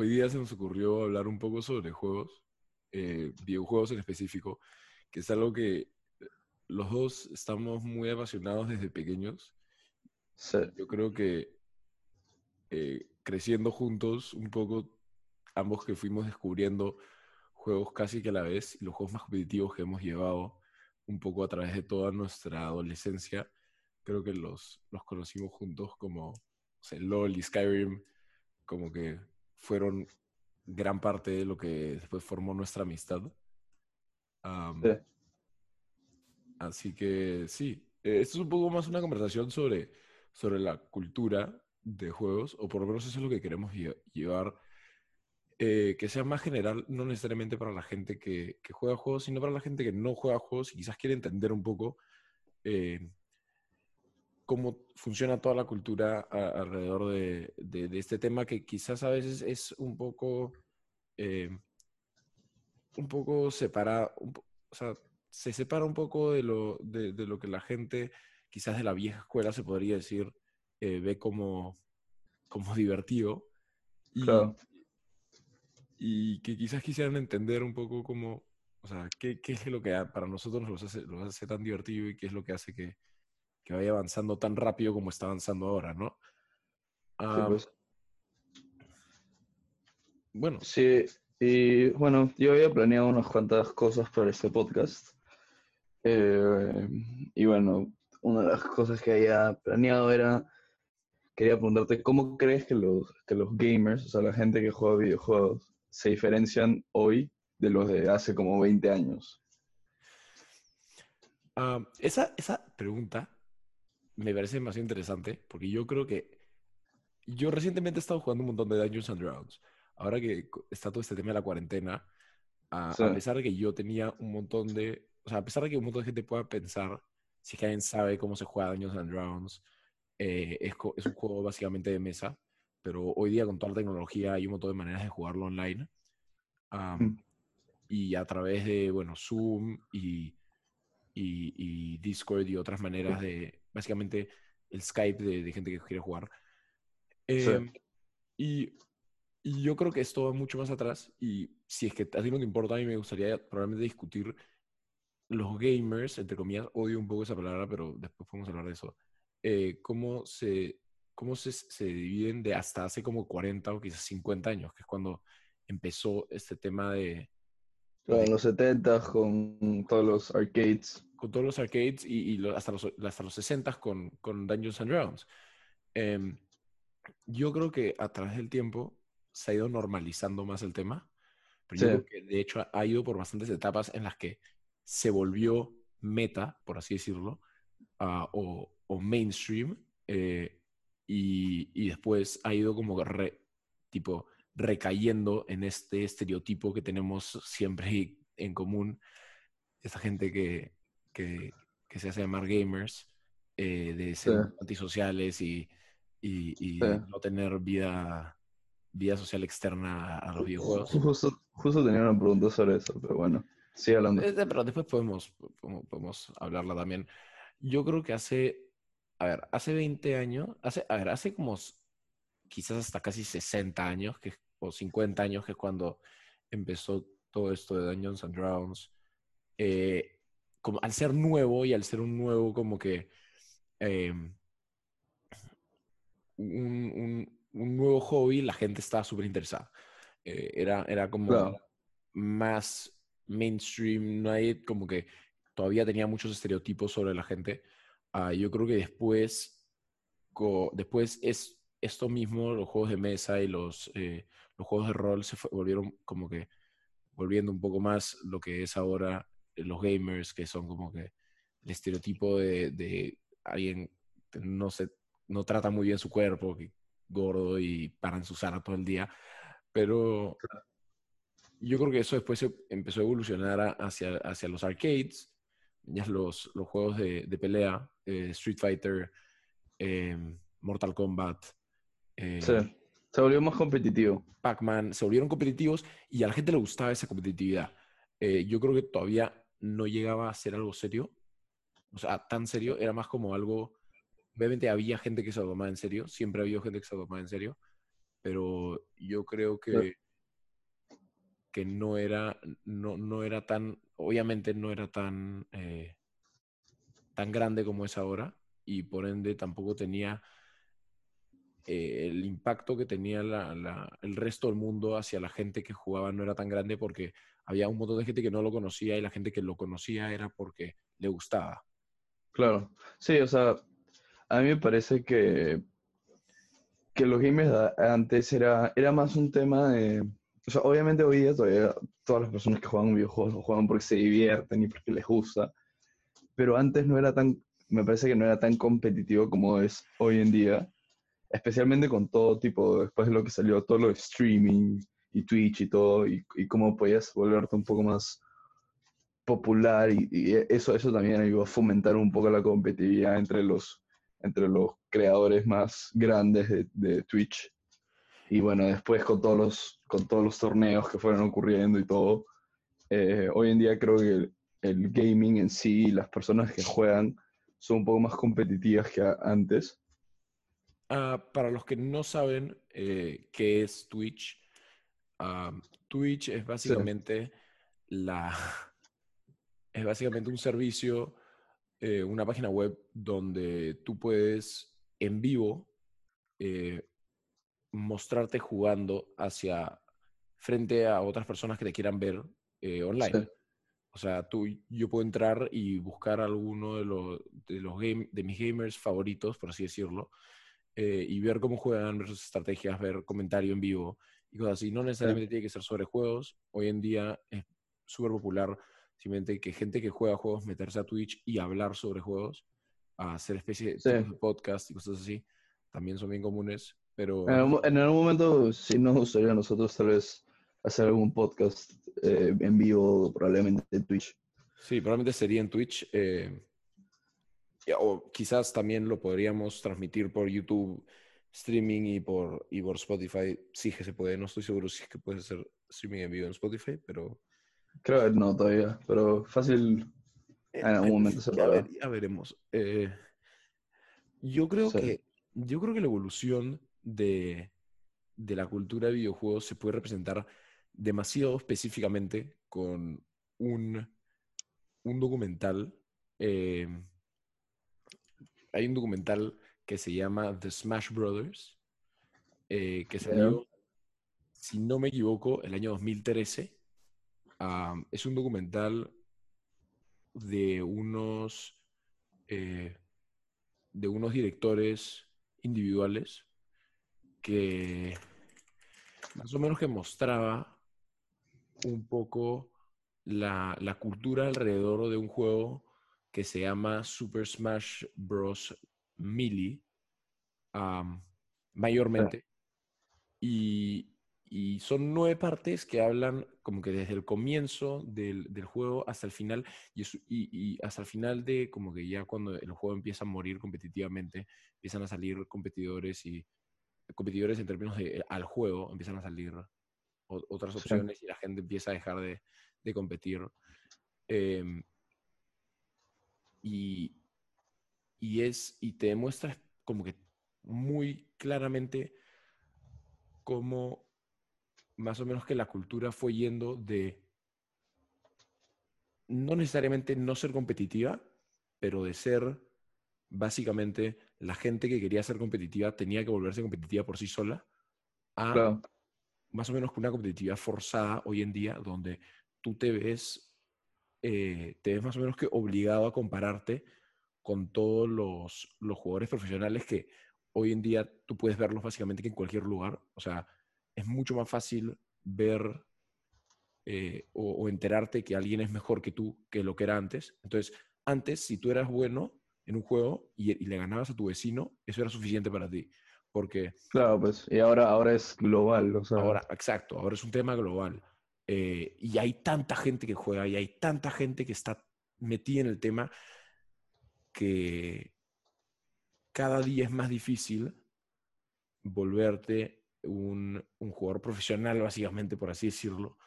hoy día se nos ocurrió hablar un poco sobre juegos, eh, videojuegos en específico, que es algo que los dos estamos muy apasionados desde pequeños. Sí. Yo creo que eh, creciendo juntos, un poco, ambos que fuimos descubriendo juegos casi que a la vez y los juegos más competitivos que hemos llevado un poco a través de toda nuestra adolescencia, creo que los, los conocimos juntos como o sea, LOL y Skyrim, como que fueron gran parte de lo que después formó nuestra amistad. Um, Sí. Así que sí, esto es un poco más una conversación sobre, sobre la cultura de juegos, o por lo menos eso es lo que queremos lle- llevar, eh, que sea más general, no necesariamente para la gente que, que juega juegos, sino para la gente que no juega juegos y quizás quiere entender un poco eh, cómo funciona toda la cultura a- alrededor de, de- de este tema que quizás a veces es un poco, eh, un poco separado, o sea, se separa un poco de lo, de, de lo que la gente, quizás de la vieja escuela se podría decir, eh, ve como, como divertido. Y, Claro. y que quizás quisieran entender un poco cómo, o sea, qué, qué es lo que para nosotros los hace, los hace tan divertido y qué es lo que hace que, que vaya avanzando tan rápido como está avanzando ahora, ¿no? Sí, pues. Bueno, Sí, y bueno, yo había planeado unas cuantas cosas para este podcast. Eh, y bueno, una de las cosas que había planeado era, quería preguntarte, ¿cómo crees que los, que los gamers, o sea, la gente que juega videojuegos, se diferencian hoy de los de hace como 20 años? Ah, esa, esa pregunta me parece demasiado interesante porque yo creo que yo recientemente he estado jugando un montón de Dungeons and Dragons. Ahora que está todo este tema de la cuarentena, a, Sí. a pesar de que yo tenía un montón de, o sea, a pesar de que un montón de gente pueda pensar, si es que alguien sabe cómo se juega Dungeons and Dragons, eh, es, es un juego básicamente de mesa, pero hoy día con toda la tecnología hay un montón de maneras de jugarlo online. Mm. y a través de, bueno, Zoom y, y, y Discord y otras maneras de, básicamente, el Skype de, de gente que quiere jugar. Sí. Em, y, y yo creo que esto va mucho más atrás y si es que a ti no te importa, a mí me gustaría probablemente discutir los gamers, entre comillas, odio un poco esa palabra, pero después podemos hablar de eso, eh, cómo, se, cómo se, se dividen de hasta hace como 40 o quizás 50 años, que es cuando empezó este tema de, Claro, en los 70 con todos los arcades. Con todos los arcades y, y lo- hasta, los, hasta los 60 con, con Dungeons and Dragons. Em, yo creo que a través del tiempo se ha ido normalizando más el tema, pero yo Sí. creo que de hecho ha ido por bastantes etapas en las que se volvió meta, por así decirlo, ah, o, o mainstream, eh, y, y después ha ido como re- tipo recayendo en este estereotipo que tenemos siempre en común, esa gente que, que, que se hace llamar gamers, eh, de ser Sí. antisociales y, y, y Sí. no tener vida, vida social externa a los videojuegos. Justo, justo tenía una pregunta sobre eso, pero bueno, sigue hablando. Eh, Pero después podemos, podemos, hablarla también. Yo creo que hace, a ver, hace 20 años, hace, a ver, hace como quizás hasta casi 60 años, que, o 50 años, que es cuando empezó todo esto de Dungeons and Dragons. eh, como al ser nuevo y al ser un nuevo como que eh, un, un- un nuevo hobby, la gente estaba súper interesada. Eh, era, era como Claro. más mainstream, nadie como que todavía tenía muchos estereotipos sobre la gente. Ah, yo creo que después, después es esto mismo, los juegos de mesa y los, eh, los juegos de rol se volvieron como que volviendo un poco más lo que es ahora los gamers, que son como que el estereotipo de, de alguien que no se no trata muy bien su cuerpo, que gordo y para en su sala todo el día. Pero yo creo que eso después se empezó a evolucionar a- hacia, hacia los arcades, ya los, los juegos de, de pelea, eh, Street Fighter, eh, Mortal Kombat, eh, Sí, se volvió más competitivo. Pac-Man, se volvieron competitivos y a la gente le gustaba esa competitividad. Eh, yo creo que todavía no llegaba a ser algo serio, o sea, tan serio, era más como algo, obviamente había gente que se lo tomaba en serio, siempre ha habido gente que se lo tomaba en serio, pero yo creo que, que no, era, no, no era tan, obviamente no era tan, eh, tan grande como es ahora y por ende tampoco tenía eh, el impacto que tenía el resto del mundo hacia la gente que jugaba no era tan grande porque había un montón de gente que no lo conocía y la gente que lo conocía era porque le gustaba. Claro, sí, o sea, a mí me parece que, que los gamers antes era, era más un tema de... O sea, obviamente hoy día todavía todas las personas que juegan videojuegos lo juegan porque se divierten y porque les gusta, pero antes no era tan, me parece que no era tan competitivo como es hoy en día, especialmente con todo tipo, después de lo que salió, todo lo de streaming y Twitch y todo, y, y cómo podías volverte un poco más popular y, eso, eso también ayudó a fomentar un poco la competitividad entre los, entre los creadores más grandes de, Twitch. Y bueno, después con todos los, con todos los torneos que fueron ocurriendo y todo, eh, hoy en día creo que el, gaming en sí, las personas que juegan, son un poco más competitivas que antes. Ah, para los que no saben eh, qué es Twitch, ah, Twitch es básicamente la, es básicamente un servicio, eh, una página web donde tú puedes en vivo eh, mostrarte jugando hacia frente a otras personas que te quieran ver online. O sea, tú, yo puedo entrar y buscar alguno de los, de, los game, de mis gamers favoritos, por así decirlo, y ver cómo juegan, ver sus estrategias, ver comentario en vivo y cosas así. No necesariamente tiene que ser sobre juegos. Hoy en día es súper popular Simplemente que gente que juega juegos, meterse a Twitch y hablar sobre juegos, a hacer especies de podcast y cosas así, también son bien comunes. Pero... En, algún momento, si nos gustaría a nosotros tal vez hacer algún podcast eh, en vivo, probablemente en Twitch. Sí, probablemente sería en Twitch. Eh, o quizás también lo podríamos transmitir por YouTube streaming y por, y por Spotify. Sí que se puede, no estoy seguro si es que puede ser streaming en vivo en Spotify, pero Creo que no todavía, pero fácil en algún momento se ya, ya veremos. Eh, yo creo que yo creo que la evolución de, de, la cultura de videojuegos se puede representar demasiado específicamente con un, un documental. Eh, hay un documental que se llama The Smash Brothers, eh, que salió, si no me equivoco, el año 2013 es un documental de unos, eh, de unos directores individuales que más o menos que mostraba un poco la, cultura alrededor de un juego que se llama Super Smash Bros. Melee, mayormente. Y, y son nueve partes que hablan como que desde el comienzo del, juego hasta el final, y, y, hasta el final de como que ya cuando el juego empieza a morir competitivamente, empiezan a salir competidores y competidores en términos de al juego, empiezan a salir otras opciones y la gente empieza a dejar de, competir. Em, y, y, es, y te demuestra como que muy claramente cómo más o menos que la cultura fue yendo de no necesariamente no ser competitiva, pero de ser básicamente la gente que quería ser competitiva tenía que volverse competitiva por sí sola, a más o menos una competitividad forzada hoy en día, donde tú te ves, eh, te ves más o menos que obligado a compararte con todos los, los jugadores profesionales que hoy en día tú puedes verlos básicamente que en cualquier lugar. O sea, es mucho más fácil ver eh, o, enterarte que alguien es mejor que tú que lo que era antes. Entonces, antes, si tú eras bueno en un juego y, le ganabas a tu vecino, eso era suficiente para ti. Porque... Claro, pues, y ahora, ahora es global. O sea... Ahora, exacto, ahora es un tema global. Eh, y hay tanta gente que juega y hay tanta gente que está metida en el tema que cada día es más difícil volverte un, jugador profesional, básicamente, por así decirlo,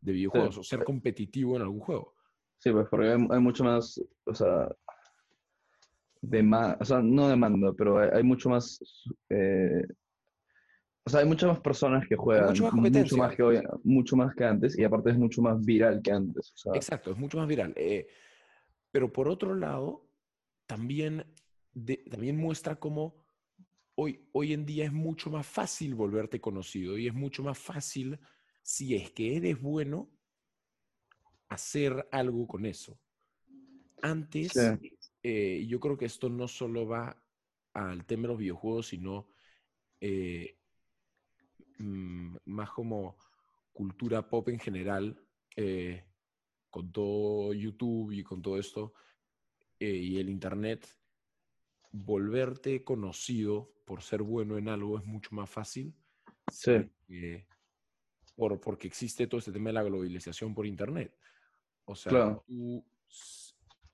de videojuegos, o ser competitivo en algún juego. Sí, pues porque hay, mucho más, o sea, demanda, o sea, no demanda, pero hay, mucho más, eh, O sea, hay muchas más personas que juegan. mucho más mucho competencia. más que hoy- mucho más que antes. Y aparte es mucho más viral que antes. O sea, Exacto, es mucho más viral. Eh, pero por otro lado, también, de- también muestra cómo hoy, hoy en día es mucho más fácil volverte conocido y es mucho más fácil, si es que eres bueno, hacer algo con eso. Antes, Sí. eh, yo creo que esto no solo va al tema de los videojuegos, sino eh, mm, más como cultura pop en general, eh, con todo YouTube y con todo esto, eh, y el Internet, volverte conocido por ser bueno en algo es mucho más fácil. Sí. eh, por, porque existe todo este tema de la globalización por Internet. O sea, Claro. tú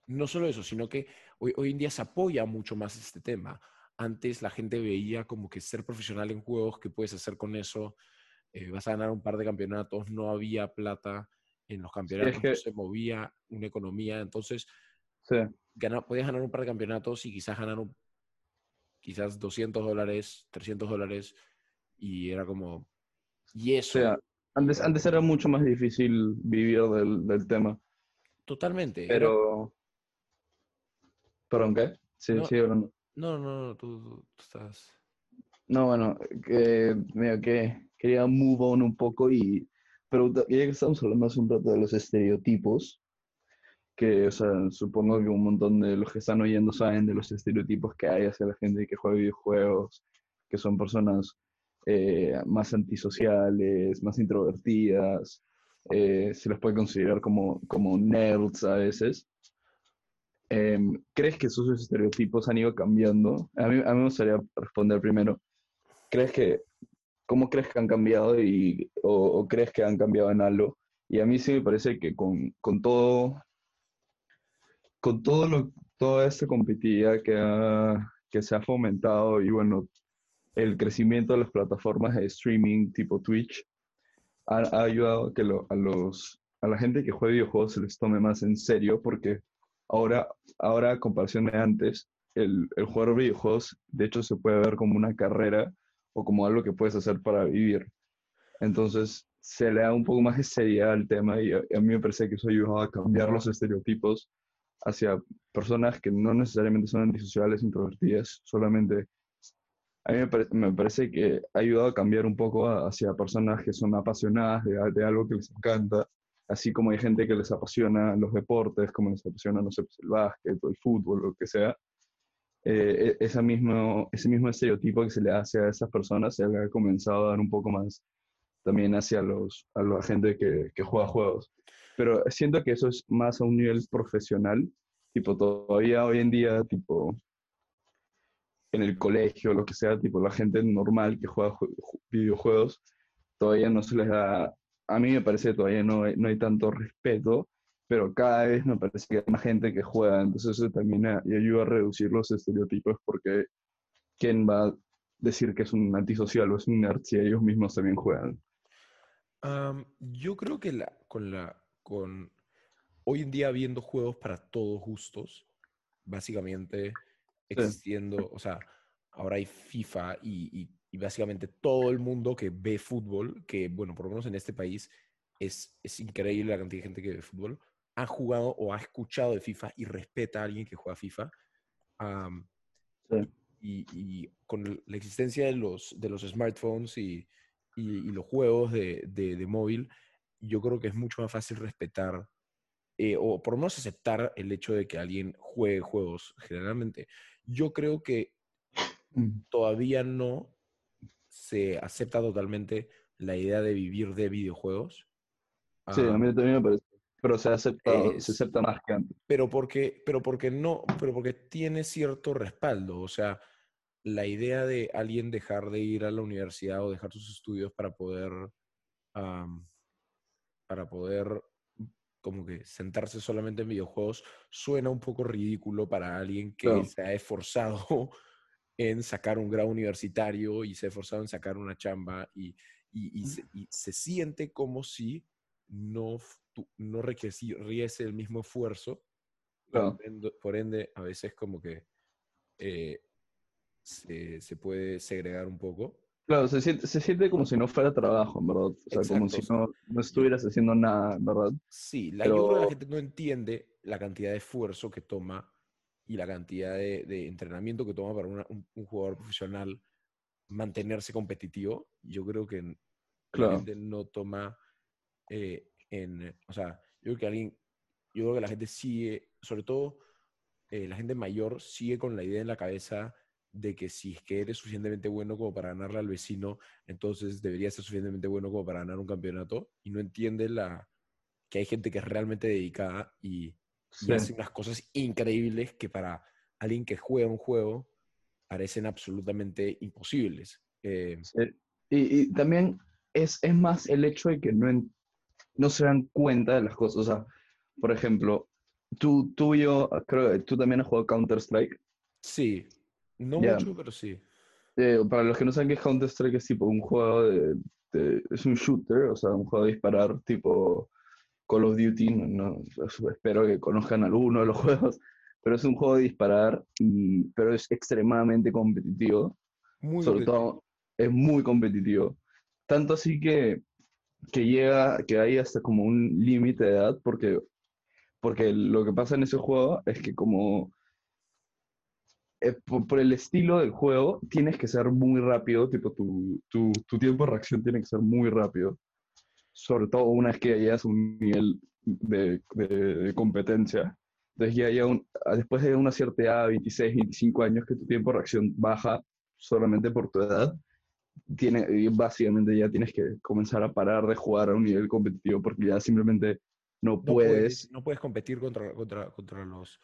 no solo eso, sino que hoy, hoy en día se apoya mucho más este tema. Antes la gente veía como que ser profesional en juegos, ¿qué puedes hacer con eso? Eh, vas a ganar un par de campeonatos, no había plata en los campeonatos, que- no se movía una economía, entonces Sí. podías ganar un par de campeonatos y quizás ganar un- quizás 200 dólares, 300 dólares, y era como, y O eso, sea, antes, antes era mucho más difícil vivir del, del tema. totalmente. era- Pero. ¿Perdón qué? Sí, No. sí, hablando. No, no, no, tú, tú- estás... No, bueno, que, medio que quería move on un poco y preguntar, ya que estamos hablando hace un rato de los estereotipos, que, o sea, supongo que un montón de los que están oyendo saben de los estereotipos que hay hacia la gente que juega videojuegos, que son personas eh, más antisociales, más introvertidas, eh, se les puede considerar como, como nerds a veces. Em, ¿crees que esos estereotipos han ido cambiando? A mí, a mí me gustaría responder primero. ¿Crees que, cómo crees que han cambiado y, o, o crees que han cambiado en algo? Y a mí sí me parece que con, con todo, con todo lo, toda esta competitividad que, ha- que se ha fomentado y bueno, el crecimiento de las plataformas de streaming tipo Twitch ha, ha ayudado a que lo- a, los, a la gente que juega videojuegos se les tome más en serio porque ahora, ahora a comparación de antes, el, el jugar videojuegos de hecho se puede ver como una carrera o como algo que puedes hacer para vivir. Entonces se le da un poco más de seriedad al tema y a, a mí me parece que eso ha ayudado a cambiar los estereotipos hacia personas que no necesariamente son antisociales, introvertidas, solamente a mí me, pare- me parece que ha ayudado a cambiar un poco a- hacia personas que son apasionadas de, de algo que les encanta, así como hay gente que les apasiona los deportes, como les apasiona, no sé, pues, el básquet o el fútbol, lo que sea. Eh, e- mismo, ese mismo estereotipo que se le hace a esas personas se ha comenzado a dar un poco más también hacia los, a la gente que, que juega juegos. Pero siento que eso es más a un nivel profesional, tipo todavía hoy en día, tipo en el colegio, lo que sea, tipo la gente normal que juega jue- ju- videojuegos, todavía no se les da, a mí me parece que todavía no hay, no hay tanto respeto, pero cada vez me parece que hay más gente que juega, entonces eso también ayuda a reducir los estereotipos porque ¿quién va a decir que es un antisocial o es un nerd si ellos mismos también juegan? Am, yo creo que la, con la, con hoy en día habiendo juegos para todos gustos, básicamente existiendo, o sea, ahora hay FIFA y, y- y básicamente todo el mundo que ve fútbol, que bueno, por lo menos en este país es, es increíble la cantidad de gente que ve fútbol, ha jugado o ha escuchado de FIFA y respeta a alguien que juega FIFA. Sí. y, y con la existencia de los, de los smartphones y, y- y los juegos de, de- de móvil, yo creo que es mucho más fácil respetar eh, o por lo menos aceptar el hecho de que alguien juegue juegos generalmente. Yo creo que Mm. todavía no se acepta totalmente la idea de vivir de videojuegos. Sí, a Ah, mí también me parece, pero se acepta, Es- se acepta más que antes. pero porque, pero porque no, pero porque tiene cierto respaldo. O sea, la idea de alguien dejar de ir a la universidad o dejar sus estudios para poder, am, para poder como que sentarse solamente en videojuegos suena un poco ridículo para alguien que se ha esforzado en sacar un grado universitario y se ha esforzado en sacar una chamba y, y- y se, y se siente como si no, no requiriese el mismo esfuerzo Claro. por ende, por ende, a veces como que eh, se, se puede segregar un poco. Claro, se siente, se siente como si no fuera trabajo, en verdad. O sea, como si Exacto. no, no estuvieras haciendo nada, en verdad. Sí, la, yo creo que la Pero, gente no entiende la cantidad de esfuerzo que toma y la cantidad de, de entrenamiento que toma para una- un, un jugador profesional mantenerse competitivo. Yo creo que la gente no toma eh, en, o sea, yo creo que alguien, yo creo que la gente sigue, sobre todo eh, la gente mayor sigue con la idea en la cabeza de que si es que eres suficientemente bueno como para ganarle al vecino, entonces deberías ser suficientemente bueno como para ganar un campeonato y no entiende la, que hay gente que es realmente dedicada y, y hace unas cosas increíbles que para alguien que juega un juego parecen absolutamente imposibles. Eh, sí. Y, y también es, es más el hecho de que no, en- no se dan cuenta de las cosas. O sea, por ejemplo, tú, tú y yo, creo que tú también has jugado Counter-Strike. sí, no mucho, pero sí. Eh, para los que no saben qué es Counter-Strike, es tipo un juego de, de- Es un shooter, o sea, un juego de disparar tipo Call of Duty. No, no- espero que conozcan alguno de los juegos, pero es un juego de disparar, y, pero es extremadamente competitivo. Muy Sobre competitivo. todo, es muy competitivo. Tanto así que, que llega, que hay hasta como un límite de edad, porque, porque lo que pasa en ese juego es que como eh, por, por el estilo del juego, tienes que ser muy rápido, tipo tu, tu, tu tiempo de reacción tiene que ser muy rápido. Sobre todo una vez que ya llegas a un nivel de, de, de competencia. Entonces ya, ya un- después de una cierta edad, 26, 25 años, que tu tiempo de reacción baja solamente por tu edad, tiene, básicamente ya tienes que comenzar a parar de jugar a un nivel competitivo porque ya simplemente no No puedes. no puedes competir contra, contra, contra los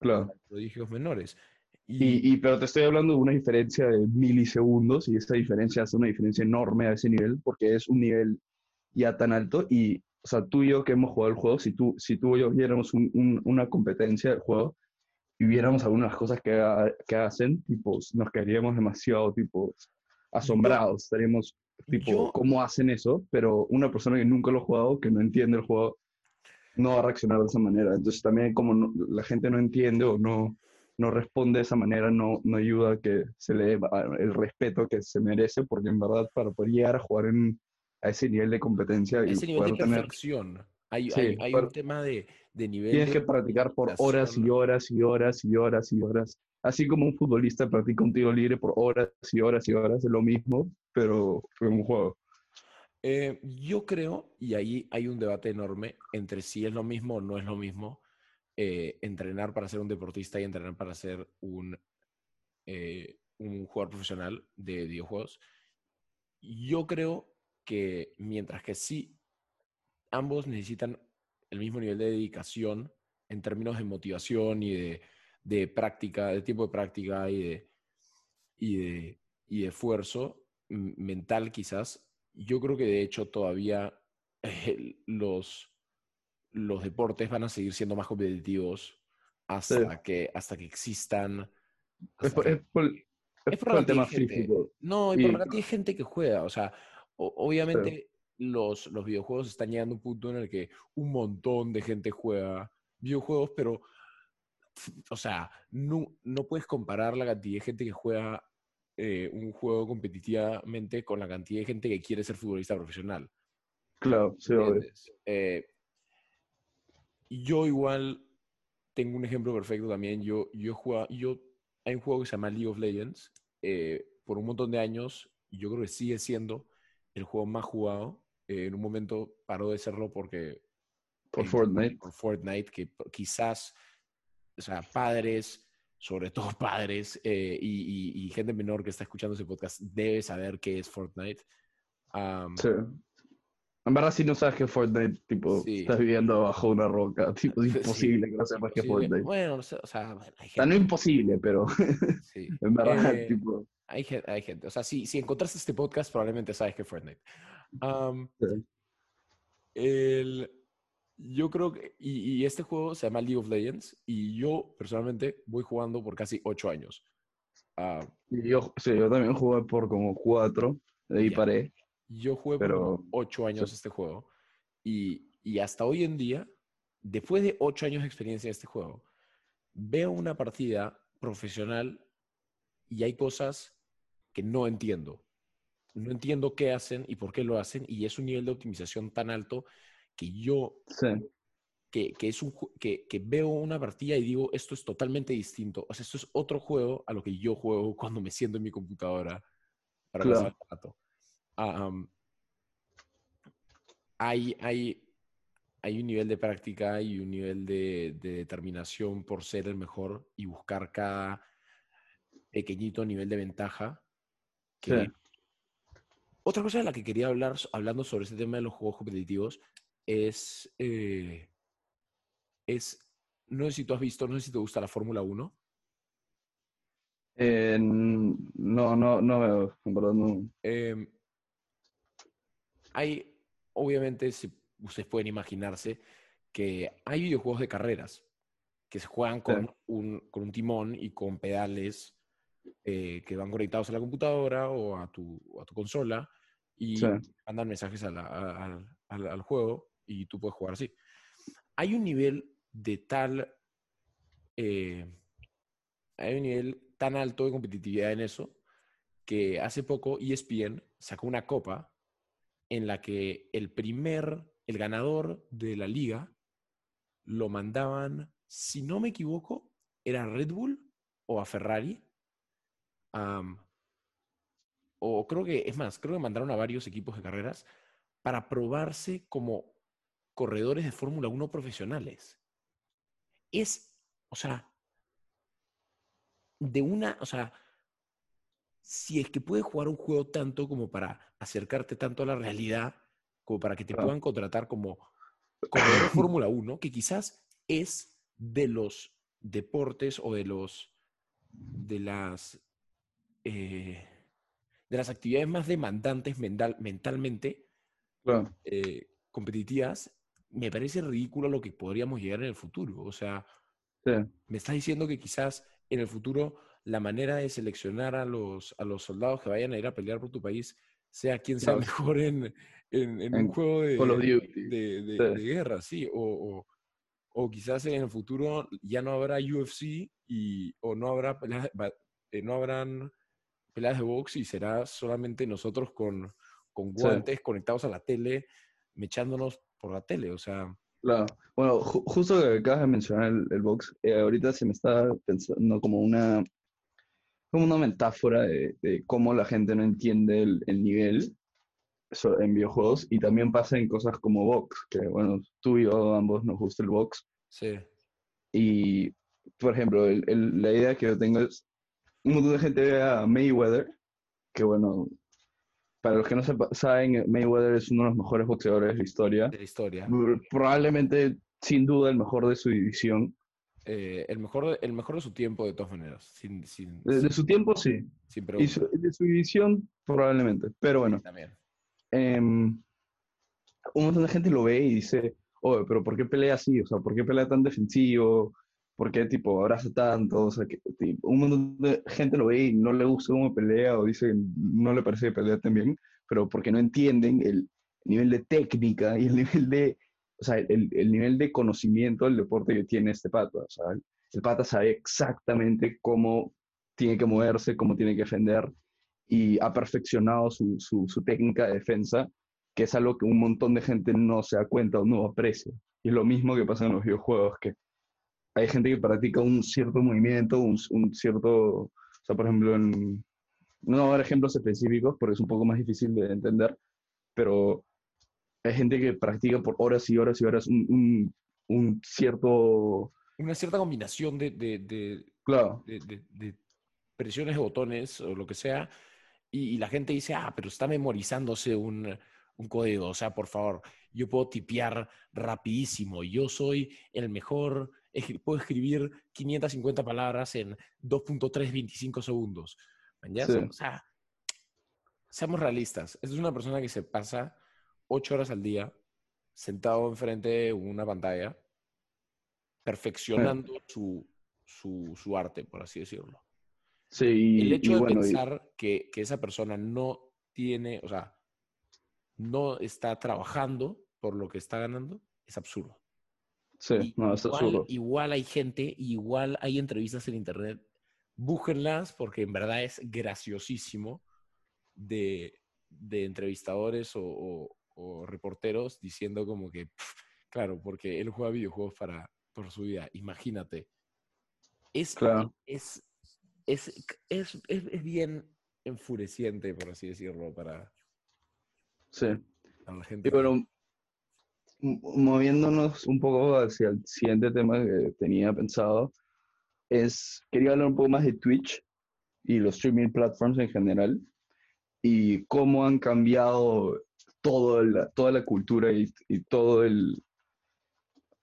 Claro. prodigios menores. Y, Y, y- pero te estoy hablando de una diferencia de milisegundos y esa diferencia hace una diferencia enorme a ese nivel porque es un nivel ya tan alto y, o sea, tú y yo que hemos jugado el juego, si tú, si tú y yo viéramos un- un- una competencia del juego y viéramos algunas cosas que, que hacen, tipo, nos quedaríamos demasiado, tipo, asombrados, estaríamos, tipo, Yo- ¿cómo hacen eso? Pero una persona que nunca lo ha jugado, que no entiende el juego, no va a reaccionar de esa manera. Entonces también como no- la gente no entiende o no, no responde de esa manera, no, no ayuda a que se le dé a- el respeto que se merece, porque en verdad para poder llegar a jugar en, a ese nivel de competencia y ese nivel de poder tener, perfección. Hay, Sí, hay, hay un tema de, de nivel tienes de que practicar por horas y horas y horas y horas y horas. Así como un futbolista practica un tiro libre por horas y horas y horas, es lo mismo, pero en un juego. Eh, yo creo, y ahí hay un debate enorme entre si es lo mismo o no es lo mismo, eh, entrenar para ser un deportista y entrenar para ser un, eh, un jugador profesional de videojuegos. Yo creo que mientras que sí, ambos necesitan el mismo nivel de dedicación en términos de motivación y de, de práctica, de tiempo de práctica y de, y de, y de esfuerzo mental quizás, yo creo que de hecho todavía eh, los, los deportes van a seguir siendo más competitivos hasta, que, hasta que existan. Es hasta por, que- es por- es es por por el tema físico. No, y Y- por la cantidad de gente que juega. O sea, o- obviamente los, los videojuegos están llegando a un punto en el que un montón de gente juega videojuegos, pero, o sea, no, no puedes comparar la cantidad de gente que juega eh, un juego competitivamente con la cantidad de gente que quiere ser futbolista profesional. Claro, sí. Eh, yo igual tengo un ejemplo perfecto también. Yo, yo yo, hay un juego que se llama League of Legends. eh, por un montón de años, y yo creo que sigue siendo el juego más jugado. Eh, en un momento paró de serlo porque Por Fortnite. por Fortnite, que quizás, o sea, padres, sobre todo padres eh, y, y- y gente menor que está escuchando ese podcast debe saber qué es Fortnite. Sí. En verdad, si no sabes que Fortnite, tipo, Sí. estás viviendo bajo una roca, tipo, es Sí, imposible que no sepas que. Fortnite. Bueno, o sea, bueno, hay O sea, no gente. imposible, pero sí. en verdad, Eh, tipo, hay, hay gente. O sea, si, si encontraste este podcast, probablemente sabes que es Fortnite. Sí. el, yo creo que. Y, y este juego se llama League of Legends. Y yo, personalmente, voy jugando por casi ocho años. Ah, Y yo, sí, yo también jugué por como cuatro, ahí Ya. paré. Yo jugué Pero- ocho años este juego. Y, y hasta hoy en día, después de ocho años de experiencia en este juego, veo una partida profesional y hay cosas que no entiendo. no entiendo qué hacen y por qué lo hacen, y es un nivel de optimización tan alto que yo, Sí. que, que es un, que, que veo una partida y digo, esto es totalmente distinto. O sea, esto es otro juego a lo que yo juego cuando me siento en mi computadora para Claro. pasar el rato. Am, hay, hay, hay un nivel de práctica y un nivel de, de determinación por ser el mejor y buscar cada pequeñito nivel de ventaja. Que... Sí. Otra cosa de la que quería hablar, hablando sobre este tema de los juegos competitivos, es, eh, es, no sé si tú has visto, no sé si te gusta la Fórmula 1. Eh, no, no, no no. Em, hay, obviamente, si ustedes pueden imaginarse que hay videojuegos de carreras que se juegan con, un, con un timón y con pedales eh, que van conectados a la computadora o a tu, a tu consola y Sí. mandan mensajes a la- a- al, al- al juego y tú puedes jugar así. Hay un nivel de tal, eh, hay un nivel tan alto de competitividad en eso que hace poco ESPN sacó una copa en la que el primer, el ganador de la liga, lo mandaban, si no me equivoco, era Red Bull o a Ferrari. o creo que, es más, creo que mandaron a varios equipos de carreras para probarse como corredores de Fórmula 1 profesionales. Es, o sea, de una, o sea, si es que puedes jugar un juego tanto como para acercarte tanto a la realidad, como para que te puedan contratar como corredor de Fórmula 1, que quizás es de los deportes o de los de las eh, de las actividades más demandantes mental, mentalmente Claro. eh, competitivas, me parece ridículo lo que podríamos llegar en el futuro. O sea, Sí. me estás diciendo que quizás en el futuro la manera de seleccionar a los, a los soldados que vayan a ir a pelear por tu país sea quien sea mejor en, en- en un juego de, de, de- Sí. de guerra, sí. O, o- o quizás en el futuro ya no habrá UFC y, o no habrá peleas, eh, no habrán peleas de box y será solamente nosotros con, con Sí. guantes conectados a la tele, mechándonos por la tele. O sea, Claro. Bueno, ju- justo que acabas de mencionar el, el box, eh, ahorita se me está pensando como una, como una metáfora de, de cómo la gente no entiende el, el nivel so- en videojuegos y también pasa en cosas como box, que bueno, tú y yo ambos nos gusta el box. sí. Y, por ejemplo, el- el- la idea que yo tengo es, un montón de gente ve a Mayweather, que bueno, para los que no sepa- saben, Mayweather es uno de los mejores boxeadores de la historia. de la historia. Probablemente, sin duda, el mejor de su división. Eh, el, mejor, de- el mejor de su tiempo, de todas maneras. Sin, sin, De, de sin, su tiempo, sí. sin Y su- de su división, probablemente. Pero bueno, También. em, un montón de gente lo ve y dice, oye, pero ¿por qué pelea así? O sea, ¿por qué pelea tan defensivo? ¿Por qué, tipo, abraza tanto? O sea, que, tipo, un montón de gente lo ve y no le gusta cómo pelea o dice no le parece que pelea tan bien, pero porque no entienden el nivel de técnica y el nivel de, o sea, el, el nivel de conocimiento del deporte que tiene este pata. O sea, el pata sabe exactamente cómo tiene que moverse, cómo tiene que defender y ha perfeccionado su, su, su técnica de defensa, que es algo que un montón de gente no se da cuenta o no aprecia. Y es lo mismo que pasa en los videojuegos, que hay gente que practica un cierto movimiento, un, un cierto, o sea, por ejemplo, en, no voy a dar ejemplos específicos porque es un poco más difícil de entender, pero hay gente que practica por horas y horas y horas un, un, un cierto, Una cierta combinación de, de, de, claro, de- presiones de botones o lo que sea, y, y la gente dice, ah, pero está memorizándose un, un código, o sea, por favor, yo puedo tipear rapidísimo, yo soy el mejor, puedo escribir 550 palabras en 2.325 segundos. ¿Ya? Sí. O sea, seamos realistas, esta es una persona que se pasa ocho horas al día sentado enfrente de una pantalla, perfeccionando su, su, su arte, por así decirlo. sí, y, El hecho de bueno, y- pensar que, que esa persona no tiene, o sea, no está trabajando por lo que está ganando, es absurdo. sí, Y no, es igual, absurdo. igual hay gente, igual hay entrevistas en internet, búsquenlas porque en verdad es graciosísimo de, de entrevistadores o, reporteros diciendo como que, claro, porque él juega videojuegos para, por su vida. Imagínate. Es, es, es, es, es, bien enfureciente, por así decirlo, para, sí. la gente. Y bueno, moviéndonos un poco hacia el siguiente tema que tenía pensado, es, quería hablar un poco más de Twitch y los streaming platforms en general y cómo han cambiado todo toda la cultura y, y todo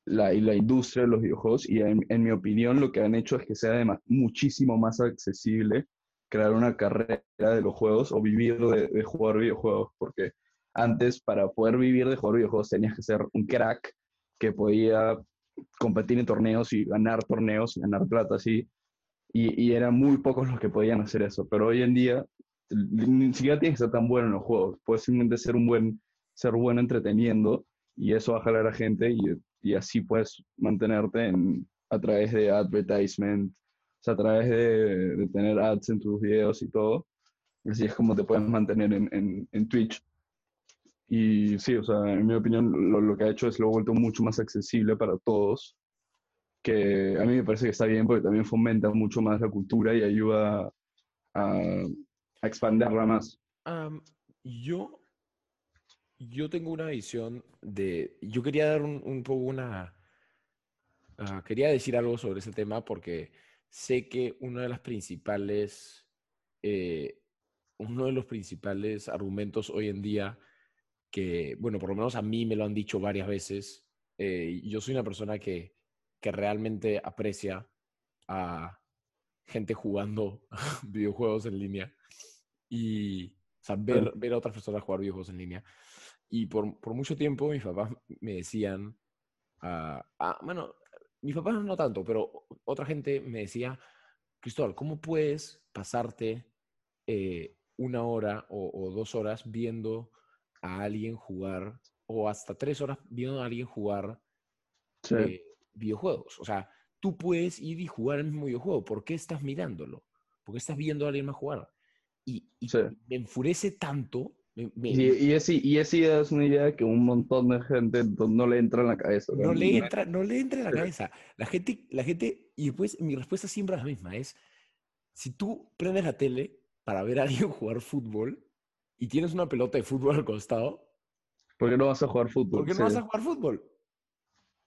la, la industria de los videojuegos. Y en, mi opinión lo que han hecho es que sea muchísimo más accesible crear una carrera de los juegos o vivir de, de, jugar videojuegos porque antes para poder vivir de jugar videojuegos tenías que ser un crack que podía competir en torneos y ganar torneos y ganar plata así. Y, y eran muy pocos los que podían hacer eso. Pero hoy en día ni siquiera tienes que ser tan bueno en los juegos puedes simplemente ser un buen ser bueno entreteniendo y eso va a jalar a gente y y así puedes mantenerte en, a través de advertisement, o sea, a través de, de, tener ads en tus videos y todo. Así es como te puedes mantener en, en, en Twitch. Y sí, o sea, en mi opinión, lo, lo, que ha hecho es lo ha vuelto mucho más accesible para todos, que a mí me parece que está bien porque también fomenta mucho más la cultura y ayuda a, a expandirla más. yo yo tengo una visión de, yo quería dar un, poco una, ah, quería decir algo sobre ese tema porque sé que uno de las principales, eh, uno de los principales argumentos hoy en día que, bueno, por lo menos a mí me lo han dicho varias veces, eh, yo soy una persona que, que realmente aprecia a gente jugando videojuegos en línea y o ver, ver a otras personas jugar videojuegos en línea. Y por, por mucho tiempo mis papás me decían, ah, ah, bueno, mis papás no tanto, pero otra gente me decía, Cristóbal, ¿cómo puedes pasarte eh, una hora o, dos horas viendo a alguien jugar, o hasta tres horas viendo a alguien jugar eh, videojuegos? O sea, tú puedes ir y jugar el mismo videojuego, ¿por qué estás mirándolo? ¿Por qué estás viendo a alguien más jugar? Y, me enfurece tanto y, esa y idea es una idea que un montón de gente no le entra en la cabeza. No, le entra, no le entra en la cabeza. La gente, la gente, y después mi respuesta siempre es la misma, es, si tú prendes la tele para ver a alguien jugar fútbol y tienes una pelota de fútbol al costado, ¿por qué no vas a jugar fútbol? ¿Por qué no vas a jugar fútbol?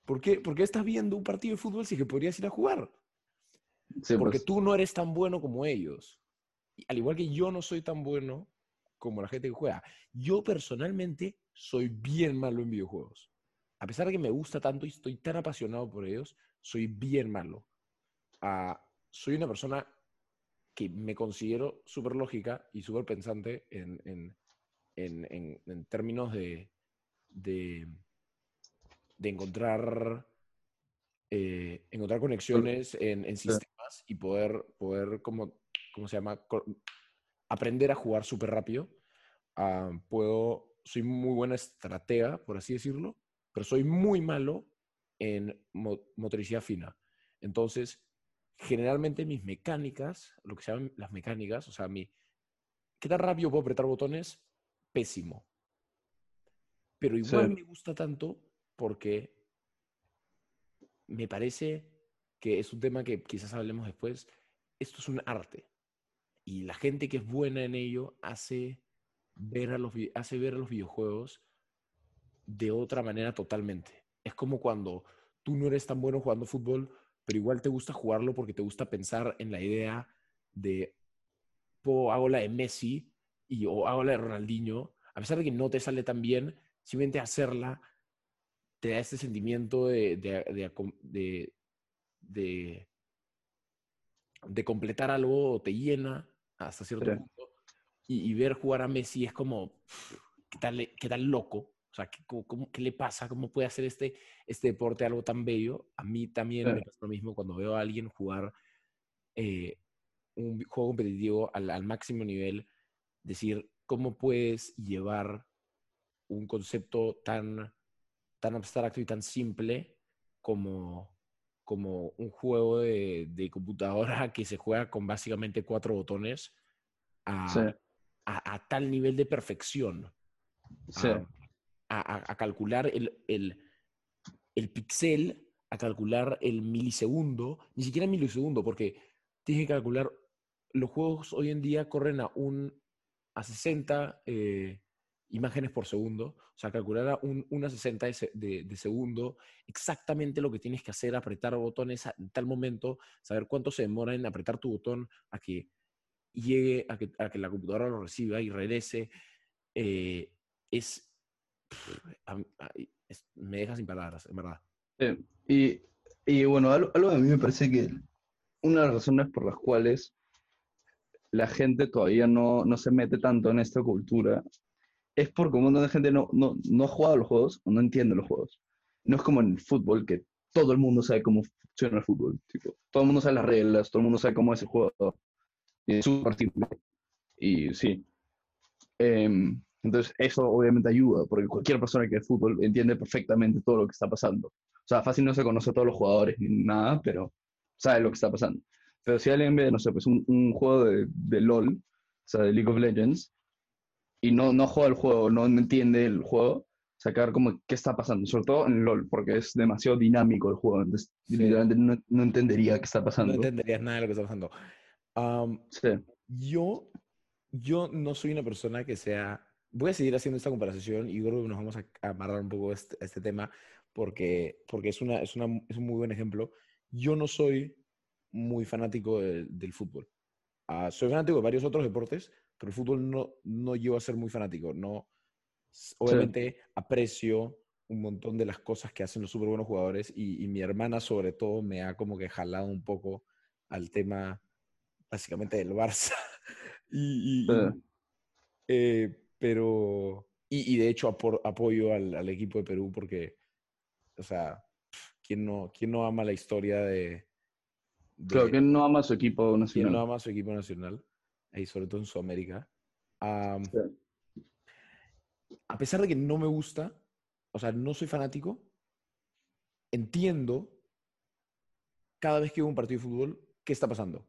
¿Por qué, ¿Por qué estás viendo un partido de fútbol si que podrías ir a jugar? Porque pues. tú no eres tan bueno como ellos. Al igual que yo no soy tan bueno como la gente que juega. Yo personalmente soy bien malo en videojuegos. A pesar de que me gusta tanto y estoy tan apasionado por ellos, soy bien malo. Uh, soy una persona que me considero súper lógica y súper pensante en, en, en, en, términos de, de, de encontrar, eh, encontrar conexiones en, sistemas y poder, poder como, ¿cómo se llama? aprender a jugar súper rápido. Ah, puedo, soy muy buena estratega, por así decirlo, pero soy muy malo en motricidad fina. Entonces, generalmente mis mecánicas, lo que se llaman las mecánicas, o sea, mi, ¿qué tan rápido puedo apretar botones? Pésimo. Pero igual me gusta tanto porque me parece que es un tema que quizás hablemos después. Esto es un arte y la gente que es buena en ello hace ver a los, hace ver a los videojuegos de otra manera totalmente. Es como cuando tú no eres tan bueno jugando fútbol, pero igual te gusta jugarlo porque te gusta pensar en la idea de, hago la de Messi y, o hago la de Ronaldinho, a pesar de que no te sale tan bien, simplemente hacerla te da este sentimiento de, de, de, de completar algo, te llena hasta cierto punto. Y, ver jugar a Messi es como, ¿qué tal, qué tal loco? O sea, ¿qué, cómo, ¿qué, le pasa? ¿Cómo puede hacer este, este deporte algo tan bello? A mí también me pasa lo mismo cuando veo a alguien jugar eh, un juego competitivo al, al, máximo nivel, decir, ¿cómo puedes llevar un concepto tan, tan abstracto y tan simple como, como un juego de, de, computadora que se juega con básicamente cuatro botones a, a, tal nivel de perfección. Sí. A, calcular el, el, el pixel, a calcular el milisegundo, ni siquiera milisegundo, porque tienes que calcular, los juegos hoy en día corren a un a 60 eh, imágenes por segundo, o sea, calcular un, una 60 de, de, segundo, exactamente lo que tienes que hacer, apretar botones en tal momento, saber cuánto se demora en apretar tu botón a que llegue, a que, a que la computadora lo reciba y regrese, eh, es, me deja sin palabras, en verdad. y, y, bueno, algo, algo a mí me parece que una de las razones por las cuales la gente todavía no, no se mete tanto en esta cultura es porque un montón de gente no, no, no ha jugado los juegos o no entiende los juegos. No es como en el fútbol, que todo el mundo sabe cómo funciona el fútbol. Tipo, todo el mundo sabe las reglas, todo el mundo sabe cómo es el juego. Y es súper simple. Y sí. Em, entonces, eso obviamente ayuda, porque cualquier persona que ve fútbol entiende perfectamente todo lo que está pasando. O sea, fácil no se conoce a todos los jugadores ni nada, pero sabe lo que está pasando. Pero si alguien ve, no sé, pues un, un juego de, de, LOL, o sea, de League of Legends, y no, no juega el juego, no entiende el juego, sacar como qué está pasando, sobre todo en LOL, porque es demasiado dinámico el juego, entonces literalmente no, no, entendería qué está pasando. No entenderías nada de lo que está pasando. sí. Yo, yo no soy una persona que sea... Voy a seguir haciendo esta comparación y creo que nos vamos a amarrar un poco este, este tema porque, porque es, una, es, una, es un muy buen ejemplo. Yo no soy muy fanático del fútbol. Uh, soy fanático de varios otros deportes, pero el fútbol no, no llevo a ser muy fanático. No, obviamente sí. aprecio un montón de las cosas que hacen los súper buenos jugadores y, y, mi hermana sobre todo me ha como que jalado un poco al tema básicamente del Barça. y, y sí. eh, pero, y, y, de hecho apo apoyo al, al, equipo de Perú porque, o sea, ¿quién no, quién no ama la historia de, de, claro, ¿quién no ama su equipo nacional? ¿Quién no ama su equipo nacional? Ahí, sobre todo en Sudamérica. Um, sí. A pesar de que no me gusta, o sea, no soy fanático, entiendo cada vez que veo un partido de fútbol qué está pasando.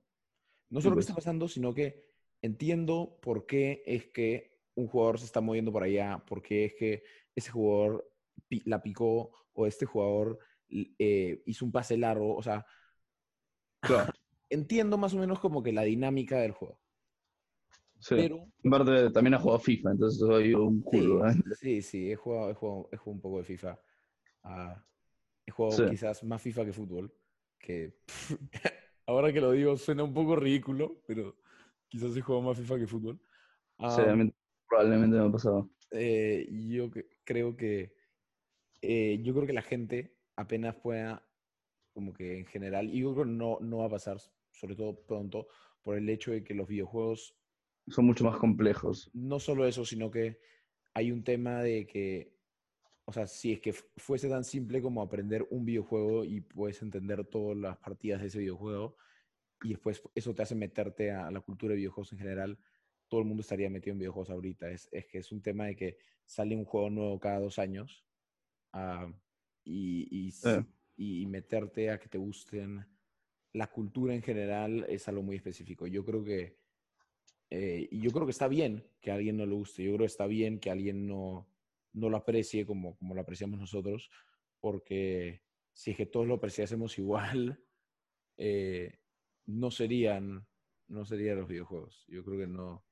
No solo sí, pues. qué está pasando, sino que entiendo por qué es que un jugador se está moviendo por allá, por qué es que ese jugador la picó o este jugador eh, hizo un pase largo. O sea, Claro. Entiendo más o menos como que la dinámica del juego. Sí. Pero, aparte, también ha jugado FIFA, entonces soy un culo. Sí, ¿eh? sí, sí, he, jugado, he, jugado, he jugado un poco de FIFA. Uh, he jugado sí. quizás más FIFA que fútbol. Que pff, ahora que lo digo suena un poco ridículo, pero quizás he jugado más FIFA que fútbol. Um, sí, probablemente me ha pasado. Eh, yo creo que eh, yo creo que la gente apenas pueda como que en general, y yo creo que no, no va a pasar, sobre todo pronto, por el hecho de que los videojuegos son mucho más complejos. No solo eso, sino que hay un tema de que, o sea, si es que fuese tan simple como aprender un videojuego y puedes entender todas las partidas de ese videojuego, y después eso te hace meterte a la cultura de videojuegos en general, todo el mundo estaría metido en videojuegos ahorita. Es, es que es un tema de que sale un juego nuevo cada dos años. Uh, y, y eh y meterte a que te gusten la cultura en general es algo muy específico. Yo creo que eh, y yo creo que está bien que a alguien no le guste. Yo creo que está bien que alguien no, no lo aprecie como, como lo apreciamos nosotros, porque si es que todos lo apreciásemos igual, eh, no serían no serían los videojuegos. Yo creo que no,